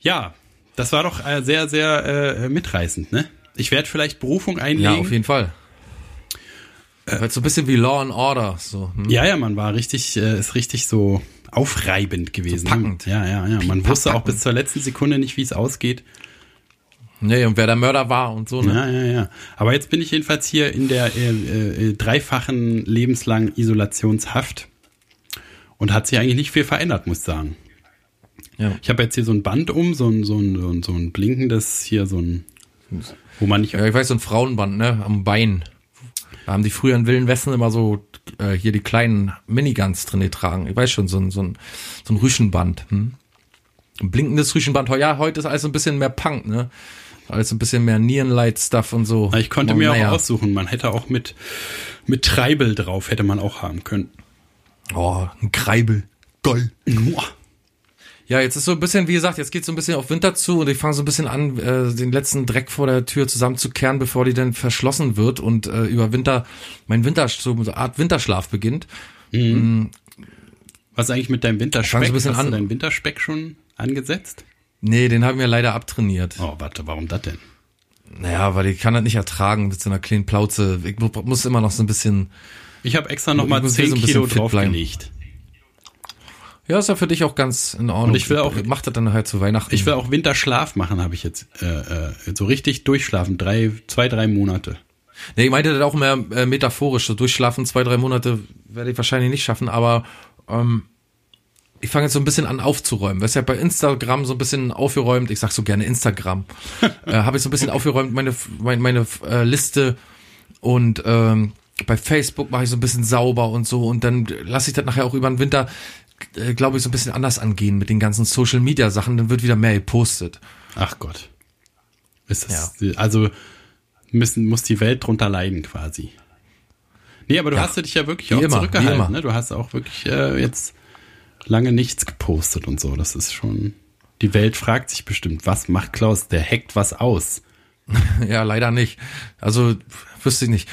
Speaker 2: Ja, das war doch äh, sehr, sehr äh, mitreißend, ne? Ich werde vielleicht Berufung einlegen.
Speaker 1: Ja, auf jeden Fall. Weil so ein bisschen wie Law and Order. So, hm?
Speaker 2: Ja, ja, man war richtig, äh, ist richtig so aufreibend gewesen.
Speaker 1: So packend.
Speaker 2: Ja, ja, ja. Man
Speaker 1: Pack-
Speaker 2: wusste auch
Speaker 1: packen.
Speaker 2: bis zur letzten Sekunde nicht, wie es ausgeht.
Speaker 1: Nee, und wer der Mörder war und so, ne?
Speaker 2: Ja, ja, ja. Aber jetzt bin ich jedenfalls hier in der äh, äh, dreifachen lebenslangen Isolationshaft und hat sich eigentlich nicht viel verändert, muss ich sagen.
Speaker 1: Ja.
Speaker 2: Ich habe jetzt hier so ein Band um, so ein, so ein, so ein, so ein blinkendes, hier so ein, wo man nicht,
Speaker 1: Ja, ich weiß, so ein Frauenband, ne? Am Bein. Da haben die früher in Wilden Westen immer so äh, hier die kleinen Miniguns drin getragen. Ich weiß schon, so ein, so ein, so ein Rüschenband. Hm? Ein blinkendes Rüschenband. Ja, heute ist alles ein bisschen mehr Punk, ne? Alles ein bisschen mehr Neon-Light-Stuff und so.
Speaker 2: ich konnte
Speaker 1: Oh,
Speaker 2: mir
Speaker 1: naja.
Speaker 2: auch aussuchen, man hätte auch mit, mit Treibel drauf, hätte man auch haben können.
Speaker 1: Oh, ein Kreibel. Geil.
Speaker 2: Uah.
Speaker 1: Ja, jetzt ist so ein bisschen, wie gesagt, jetzt geht so ein bisschen auf Winter zu und ich fange so ein bisschen an, äh, den letzten Dreck vor der Tür zusammenzukehren, bevor die dann verschlossen wird und äh, über Winter, mein Winter, so eine Art Winterschlaf beginnt.
Speaker 2: Was ist eigentlich mit deinem
Speaker 1: Fang
Speaker 2: Winterspeck?
Speaker 1: so ein bisschen
Speaker 2: Hast du
Speaker 1: an.
Speaker 2: deinen Winterspeck schon angesetzt?
Speaker 1: Nee, den haben wir leider abtrainiert.
Speaker 2: Oh, warte, warum das denn?
Speaker 1: Naja, weil ich kann das nicht ertragen mit so einer kleinen Plauze. Ich mu- muss immer noch so ein bisschen.
Speaker 2: Ich habe extra noch mal
Speaker 1: Ich muss
Speaker 2: 10
Speaker 1: so
Speaker 2: Kilo draufgelegt.
Speaker 1: Ja, ist ja für dich auch ganz in Ordnung.
Speaker 2: Und ich will auch-
Speaker 1: Mach das dann nachher zu Weihnachten.
Speaker 2: Ich will auch Winterschlaf machen, habe ich jetzt äh, äh, so richtig durchschlafen, drei, zwei, drei Monate.
Speaker 1: Nee, ich meinte das auch mehr äh, metaphorisch. So durchschlafen, zwei, drei Monate werde ich wahrscheinlich nicht schaffen, aber ähm, ich fange jetzt so ein bisschen an aufzuräumen. Weißt hab bei Instagram so ein bisschen aufgeräumt, ich sag so gerne Instagram, äh, habe ich so ein bisschen aufgeräumt, meine, meine, meine äh, Liste und ähm, bei Facebook mache ich so ein bisschen sauber und so und dann lasse ich das nachher auch über den Winter, äh, glaube ich, so ein bisschen anders angehen mit den ganzen Social Media Sachen, dann wird wieder mehr gepostet.
Speaker 2: Ach Gott. Ist das, Also müssen, muss die Welt drunter leiden quasi. Nee, aber du
Speaker 1: Ja,
Speaker 2: hast dich ja wirklich
Speaker 1: wie
Speaker 2: auch
Speaker 1: immer,
Speaker 2: zurückgehalten. Ne? Du hast auch wirklich äh, jetzt lange nichts gepostet und so. Das ist schon. Die Welt fragt sich bestimmt, was macht Klaus? Der hackt was aus.
Speaker 1: Ja, leider nicht. Also, wüsste ich nicht.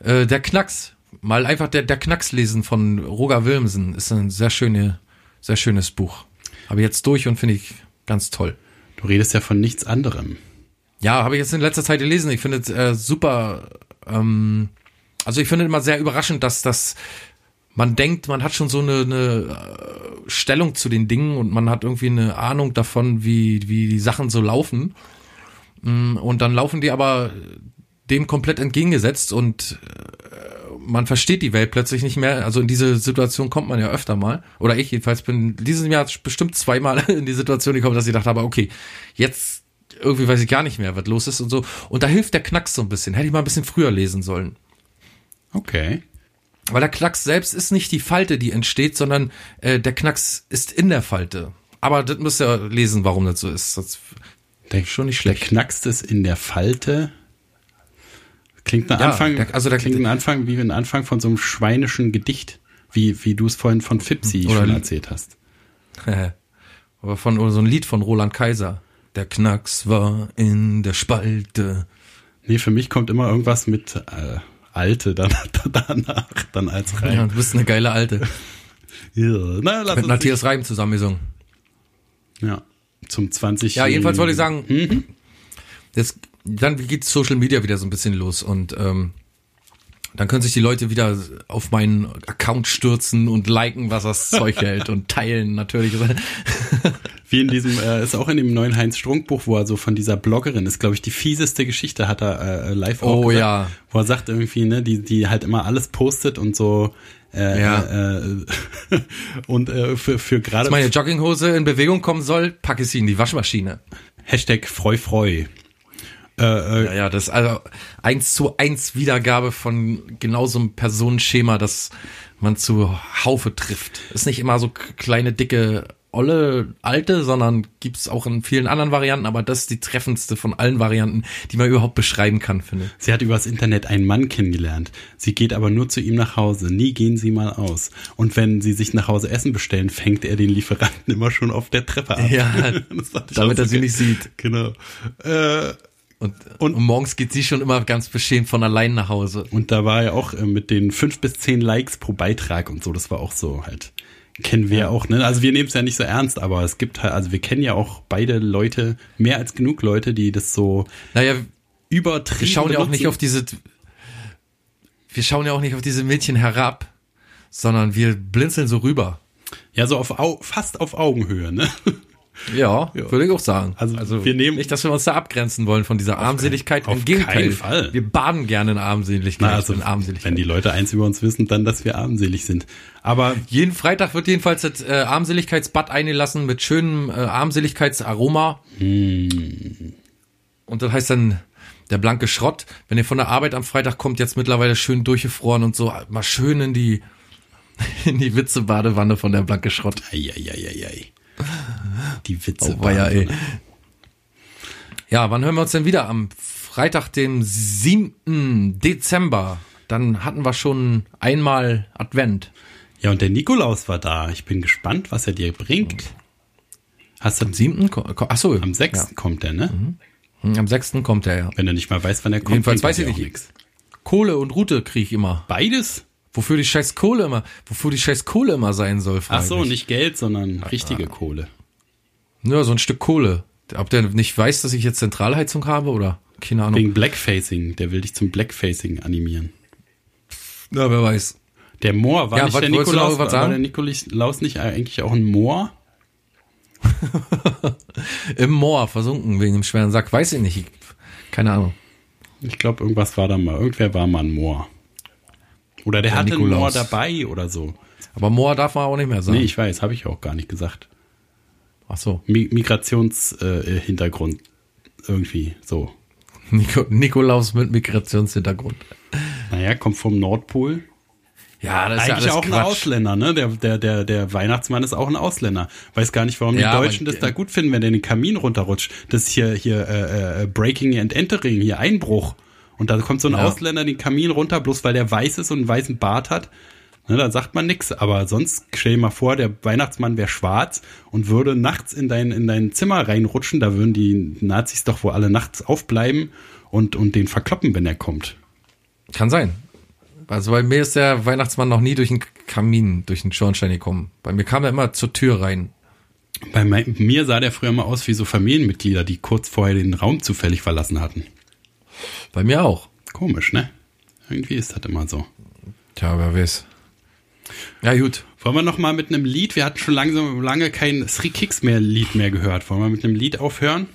Speaker 1: Äh, der Knacks, mal einfach der, der Knacks lesen von Roger Wilmsen ist ein sehr schöne, sehr schönes Buch. Habe ich jetzt durch und finde ich ganz toll.
Speaker 2: Du redest ja von nichts anderem.
Speaker 1: Ja, habe ich jetzt in letzter Zeit gelesen. Ich finde es äh, super. Ähm, also ich finde immer sehr überraschend, dass das man denkt, man hat schon so eine, eine äh, Stellung zu den Dingen und man hat irgendwie eine Ahnung davon, wie wie die Sachen so laufen. Mm, Und dann laufen die aber dem komplett entgegengesetzt und äh, man versteht die Welt plötzlich nicht mehr. Also in diese Situation kommt man ja öfter mal. Oder ich jedenfalls bin dieses Jahr bestimmt zweimal in die Situation gekommen, dass ich dachte, aber okay, jetzt irgendwie weiß ich gar nicht mehr, was los ist und so. Und da hilft der Knacks so ein bisschen. Hätte ich mal ein bisschen früher lesen sollen.
Speaker 2: Okay.
Speaker 1: Weil der Knacks selbst ist nicht die Falte, die entsteht, sondern äh, der Knacks ist in der Falte. Aber das müsst ihr lesen, warum das so ist. Das
Speaker 2: Der,
Speaker 1: schon nicht
Speaker 2: Der
Speaker 1: schlecht.
Speaker 2: knackst es in der Falte. Klingt ein
Speaker 1: Ja,
Speaker 2: Anfang,
Speaker 1: der- also der-
Speaker 2: klingt ein Anfang wie ein Anfang von so einem schweinischen Gedicht, wie, wie du es vorhin von Fipsi schon erzählt hast.
Speaker 1: Aber von oder so ein Lied von Roland Kaiser. Der Knacks war in der Spalte.
Speaker 2: Nee, für mich kommt immer irgendwas mit äh, Alte dann, danach, dann als Reim.
Speaker 1: Ja, du bist eine geile Alte.
Speaker 2: Ja. Na, lass
Speaker 1: Mit Matthias Reim zusammengesungen.
Speaker 2: Ja, zum 20.
Speaker 1: Ja, jedenfalls wollte ich sagen, das, dann geht Social Media wieder so ein bisschen los und ähm, dann können sich die Leute wieder auf meinen Account stürzen und liken, was das Zeug hält und teilen natürlich.
Speaker 2: Wie in diesem, äh, ist auch in dem neuen Heinz Strunk Buch, wo er so von dieser Bloggerin ist, glaube ich, die fieseste Geschichte hat er äh, live auch
Speaker 1: Oh,
Speaker 2: gesagt,
Speaker 1: ja.
Speaker 2: Wo er sagt irgendwie, ne, die, die halt immer alles postet und so, äh,
Speaker 1: Ja.
Speaker 2: äh, und äh, für, für gerade
Speaker 1: Als meine Jogginghose in Bewegung kommen soll, packe ich sie in die Waschmaschine.
Speaker 2: Hashtag Freu Freu. Äh, äh,
Speaker 1: Ja, ja, das ist also eins zu eins Wiedergabe von genau so einem Personenschema, das man zu Haufe trifft. Ist nicht immer so kleine, dicke, olle, alte, sondern gibt's auch in vielen anderen Varianten, aber das ist die treffendste von allen Varianten, die man überhaupt beschreiben kann, finde ich.
Speaker 2: Sie hat übers Internet einen Mann kennengelernt. Sie geht aber nur zu ihm nach Hause. Nie gehen sie mal aus. Und wenn sie sich nach Hause Essen bestellen, fängt er den Lieferanten immer schon auf der Treppe ab.
Speaker 1: Ja, damit er sie nicht sieht.
Speaker 2: Genau. Äh,
Speaker 1: Und, und, morgens geht sie schon immer ganz beschämt von allein nach Hause.
Speaker 2: und da war er auch äh, mit den fünf bis zehn Likes pro Beitrag und so. Das war auch so halt. Kennen wir auch, ne? Also wir nehmen es ja nicht so ernst, aber es gibt halt, also wir kennen ja auch beide Leute, mehr als genug Leute, die das so
Speaker 1: Naja,
Speaker 2: übertrieben
Speaker 1: wir schauen ja auch nicht auf diese, wir schauen ja auch nicht auf diese Mädchen herab, sondern wir blinzeln so rüber.
Speaker 2: Ja, so auf Au fast auf Augenhöhe, ne?
Speaker 1: Ja, würde ich auch sagen.
Speaker 2: Also, wir nehmen-
Speaker 1: nicht, dass wir uns da abgrenzen wollen von dieser Armseligkeit.
Speaker 2: auf
Speaker 1: Im Gegenteil,
Speaker 2: keinen Fall.
Speaker 1: wir baden gerne in Armseligkeit.
Speaker 2: Na, also,
Speaker 1: in Armseligkeit.
Speaker 2: wenn die Leute eins über uns wissen, dann, dass wir armselig sind. Aber
Speaker 1: Jeden Freitag wird jedenfalls das äh, Armseligkeitsbad eingelassen mit schönem äh, Armseligkeitsaroma.
Speaker 2: Hm.
Speaker 1: Und das heißt dann der blanke Schrott. Wenn ihr von der Arbeit am Freitag kommt, jetzt mittlerweile schön durchgefroren und so, mal schön in die in die Witze-Badewanne von der blanke Schrott.
Speaker 2: Eieieiei. Die Witze.
Speaker 1: Oh, weia, ey. Ja, wann hören wir uns denn wieder? Am Freitag, dem 7. Dezember. Dann hatten wir schon einmal Advent.
Speaker 2: Ja, und der Nikolaus war da. Ich bin gespannt, was er dir bringt. Hast du
Speaker 1: Am 7. ko- ko- Achso,
Speaker 2: am 6. kommt er, ne?
Speaker 1: Ja. Am 6. kommt er ja.
Speaker 2: Wenn er nicht mal weiß, wann er kommt.
Speaker 1: Jedenfalls weiß ich nicht. Kohle und Rute kriege ich immer.
Speaker 2: Beides?
Speaker 1: Wofür die scheiß Kohle immer, wofür die scheiß Kohle immer sein soll,
Speaker 2: Ach so,
Speaker 1: mich.
Speaker 2: nicht Geld, sondern richtige Kohle.
Speaker 1: Ja, so ein Stück Kohle. Ob der nicht weiß, dass ich jetzt Zentralheizung habe oder? Keine Ahnung.
Speaker 2: Wegen Blackfacing. Der will dich zum Blackfacing animieren.
Speaker 1: Ja, wer weiß.
Speaker 2: Der Moor, war
Speaker 1: Ja,
Speaker 2: nicht
Speaker 1: was-
Speaker 2: der Nikolaus, war der Nikolaus nicht eigentlich auch ein Moor?
Speaker 1: Im Moor versunken wegen dem schweren Sack. Weiß ich nicht. Ich, keine Ahnung.
Speaker 2: Ich glaube, irgendwas war da mal. Irgendwer war mal ein Moor. Oder der,
Speaker 1: Der
Speaker 2: hatte einen Moor
Speaker 1: Nikolaus.
Speaker 2: dabei oder so.
Speaker 1: Aber Moor darf man auch nicht mehr sagen.
Speaker 2: Nee, ich weiß, habe ich auch gar nicht gesagt.
Speaker 1: Ach so.
Speaker 2: Mi Migrationshintergrund. Äh. Irgendwie so.
Speaker 1: Nico, Nikolaus mit Migrationshintergrund.
Speaker 2: Naja, kommt vom Nordpol.
Speaker 1: Ja, das
Speaker 2: Eigentlich auch ein Ausländer, ne? Der, der, der, der Weihnachtsmann ist auch ein Ausländer. Weiß gar nicht, warum
Speaker 1: Ja,
Speaker 2: die Deutschen das da gut finden, wenn der in den Kamin runterrutscht. Das ist hier, hier äh, äh, Breaking and Entering, hier Einbruch. Und da kommt so ein
Speaker 1: Ja.
Speaker 2: Ausländer den Kamin runter, bloß weil der weiß ist und einen weißen Bart hat. Ne, dann sagt man nix. Aber sonst stell dir mal vor, der Weihnachtsmann wäre schwarz und würde nachts in dein, in dein Zimmer reinrutschen. Da würden die Nazis doch wohl alle nachts aufbleiben und, und den verkloppen, wenn er kommt.
Speaker 1: Kann sein. Also bei mir ist der Weihnachtsmann noch nie durch den Kamin, durch den Schornstein gekommen. Bei mir kam er immer zur Tür rein.
Speaker 2: Bei mir sah der früher mal aus wie so Familienmitglieder, die kurz vorher den Raum zufällig verlassen hatten.
Speaker 1: Bei mir auch.
Speaker 2: Komisch, ne? Irgendwie ist das immer so.
Speaker 1: Tja, wer weiß. Ja, gut.
Speaker 2: Wollen wir noch mal mit einem Lied? Wir hatten schon langsam lange kein Three Kicks mehr Lied mehr gehört. Wollen wir mit einem Lied aufhören?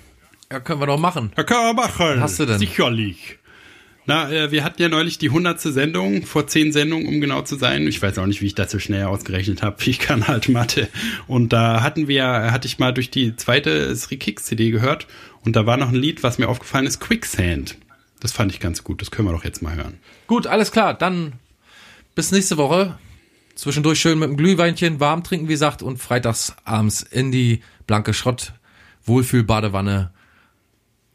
Speaker 1: Ja, können wir doch machen.
Speaker 2: Ja, können wir machen.
Speaker 1: Hast du denn?
Speaker 2: Sicherlich. Na, äh, wir hatten ja neulich die hundertste Sendung, vor zehn Sendungen, um genau zu sein. Ich weiß auch nicht, wie ich das so schnell ausgerechnet habe. Ich kann halt Mathe. Und da hatten wir, hatte ich mal durch die zweite Three Kicks CD gehört. Und da war noch ein Lied, was mir aufgefallen ist, Quicksand. Das fand ich ganz gut. Das können wir doch jetzt mal hören.
Speaker 1: Gut, alles klar. Dann bis nächste Woche. Zwischendurch schön mit dem Glühweinchen warm trinken, wie gesagt, und freitags abends in die blanke Schrott Wohlfühl-Badewanne.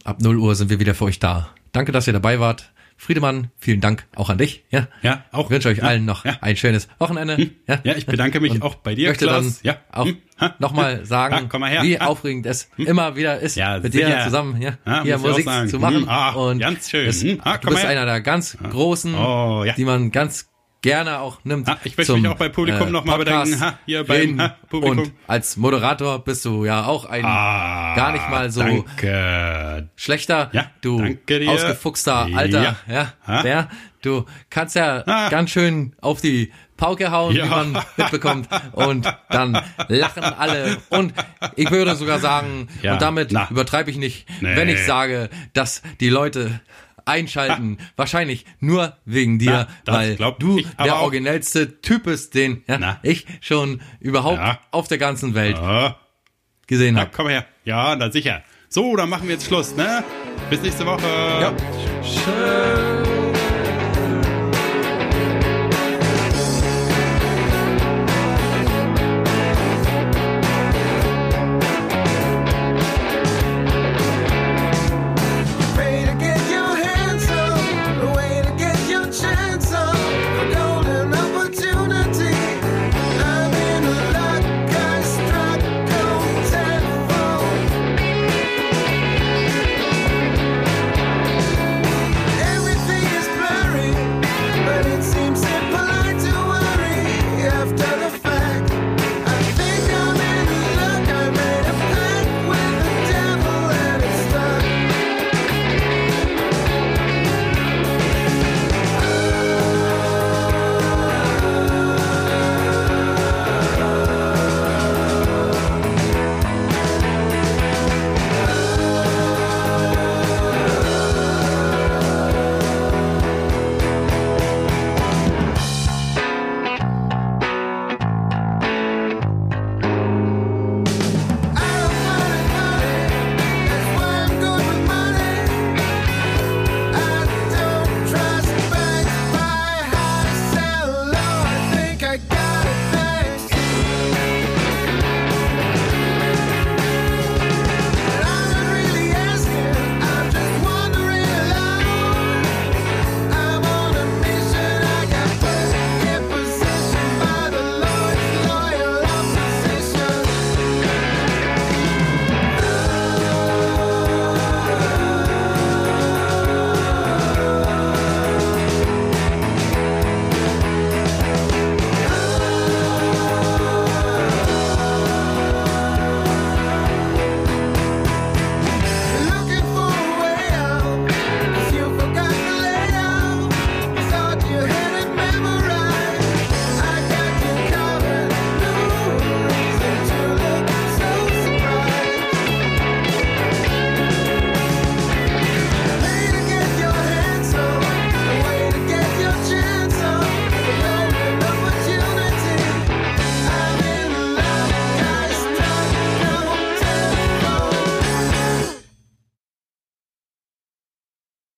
Speaker 1: Ab 0 Uhr sind wir wieder für euch da. Danke, dass ihr dabei wart. Friedemann, vielen Dank auch an dich. Ja,
Speaker 2: Ja, auch.
Speaker 1: Ich wünsche euch
Speaker 2: Ja,
Speaker 1: allen noch
Speaker 2: ja.
Speaker 1: ein schönes Wochenende. Ja,
Speaker 2: Ja, ich bedanke mich auch bei dir,
Speaker 1: möchte
Speaker 2: Klaus.
Speaker 1: dann
Speaker 2: Ja.
Speaker 1: auch
Speaker 2: Hm. Ha.
Speaker 1: nochmal sagen,
Speaker 2: Ha, her.
Speaker 1: wie
Speaker 2: Ha.
Speaker 1: aufregend es immer wieder ist,
Speaker 2: Ja,
Speaker 1: mit dir zusammen ja,
Speaker 2: Ja,
Speaker 1: hier Musik zu machen.
Speaker 2: Hm, ah,
Speaker 1: und
Speaker 2: ganz schön.
Speaker 1: Es,
Speaker 2: Hm, ah,
Speaker 1: du bist
Speaker 2: her.
Speaker 1: einer der ganz großen,
Speaker 2: Oh, ja.
Speaker 1: die man ganz gerne auch nimmt.
Speaker 2: Ah, ich möchte
Speaker 1: zum,
Speaker 2: mich auch bei Publikum noch mal
Speaker 1: Podcast
Speaker 2: bedanken. Ha, hier beim, ha, Publikum.
Speaker 1: Und als Moderator bist du ja auch ein
Speaker 2: Ah,
Speaker 1: gar nicht mal so
Speaker 2: Danke.
Speaker 1: schlechter,
Speaker 2: Ja,
Speaker 1: du ausgefuchster alter,
Speaker 2: Ja.
Speaker 1: ja, der, du kannst ja
Speaker 2: Ah.
Speaker 1: ganz schön auf die Pauke hauen,
Speaker 2: Ja.
Speaker 1: wie man mitbekommt und dann lachen alle und ich würde sogar sagen,
Speaker 2: Ja,
Speaker 1: und damit
Speaker 2: na.
Speaker 1: übertreibe ich nicht,
Speaker 2: Nee.
Speaker 1: wenn ich sage, dass die Leute einschalten, wahrscheinlich nur wegen dir,
Speaker 2: Na,
Speaker 1: weil du der originellste Typ bist, den ja,
Speaker 2: Na.
Speaker 1: ich schon überhaupt
Speaker 2: Ja.
Speaker 1: auf der ganzen Welt
Speaker 2: Ah,
Speaker 1: gesehen habe.
Speaker 2: komm her. Ja, na sicher. So, dann machen wir jetzt Schluss, ne? Bis nächste Woche.
Speaker 1: Ja. Schön.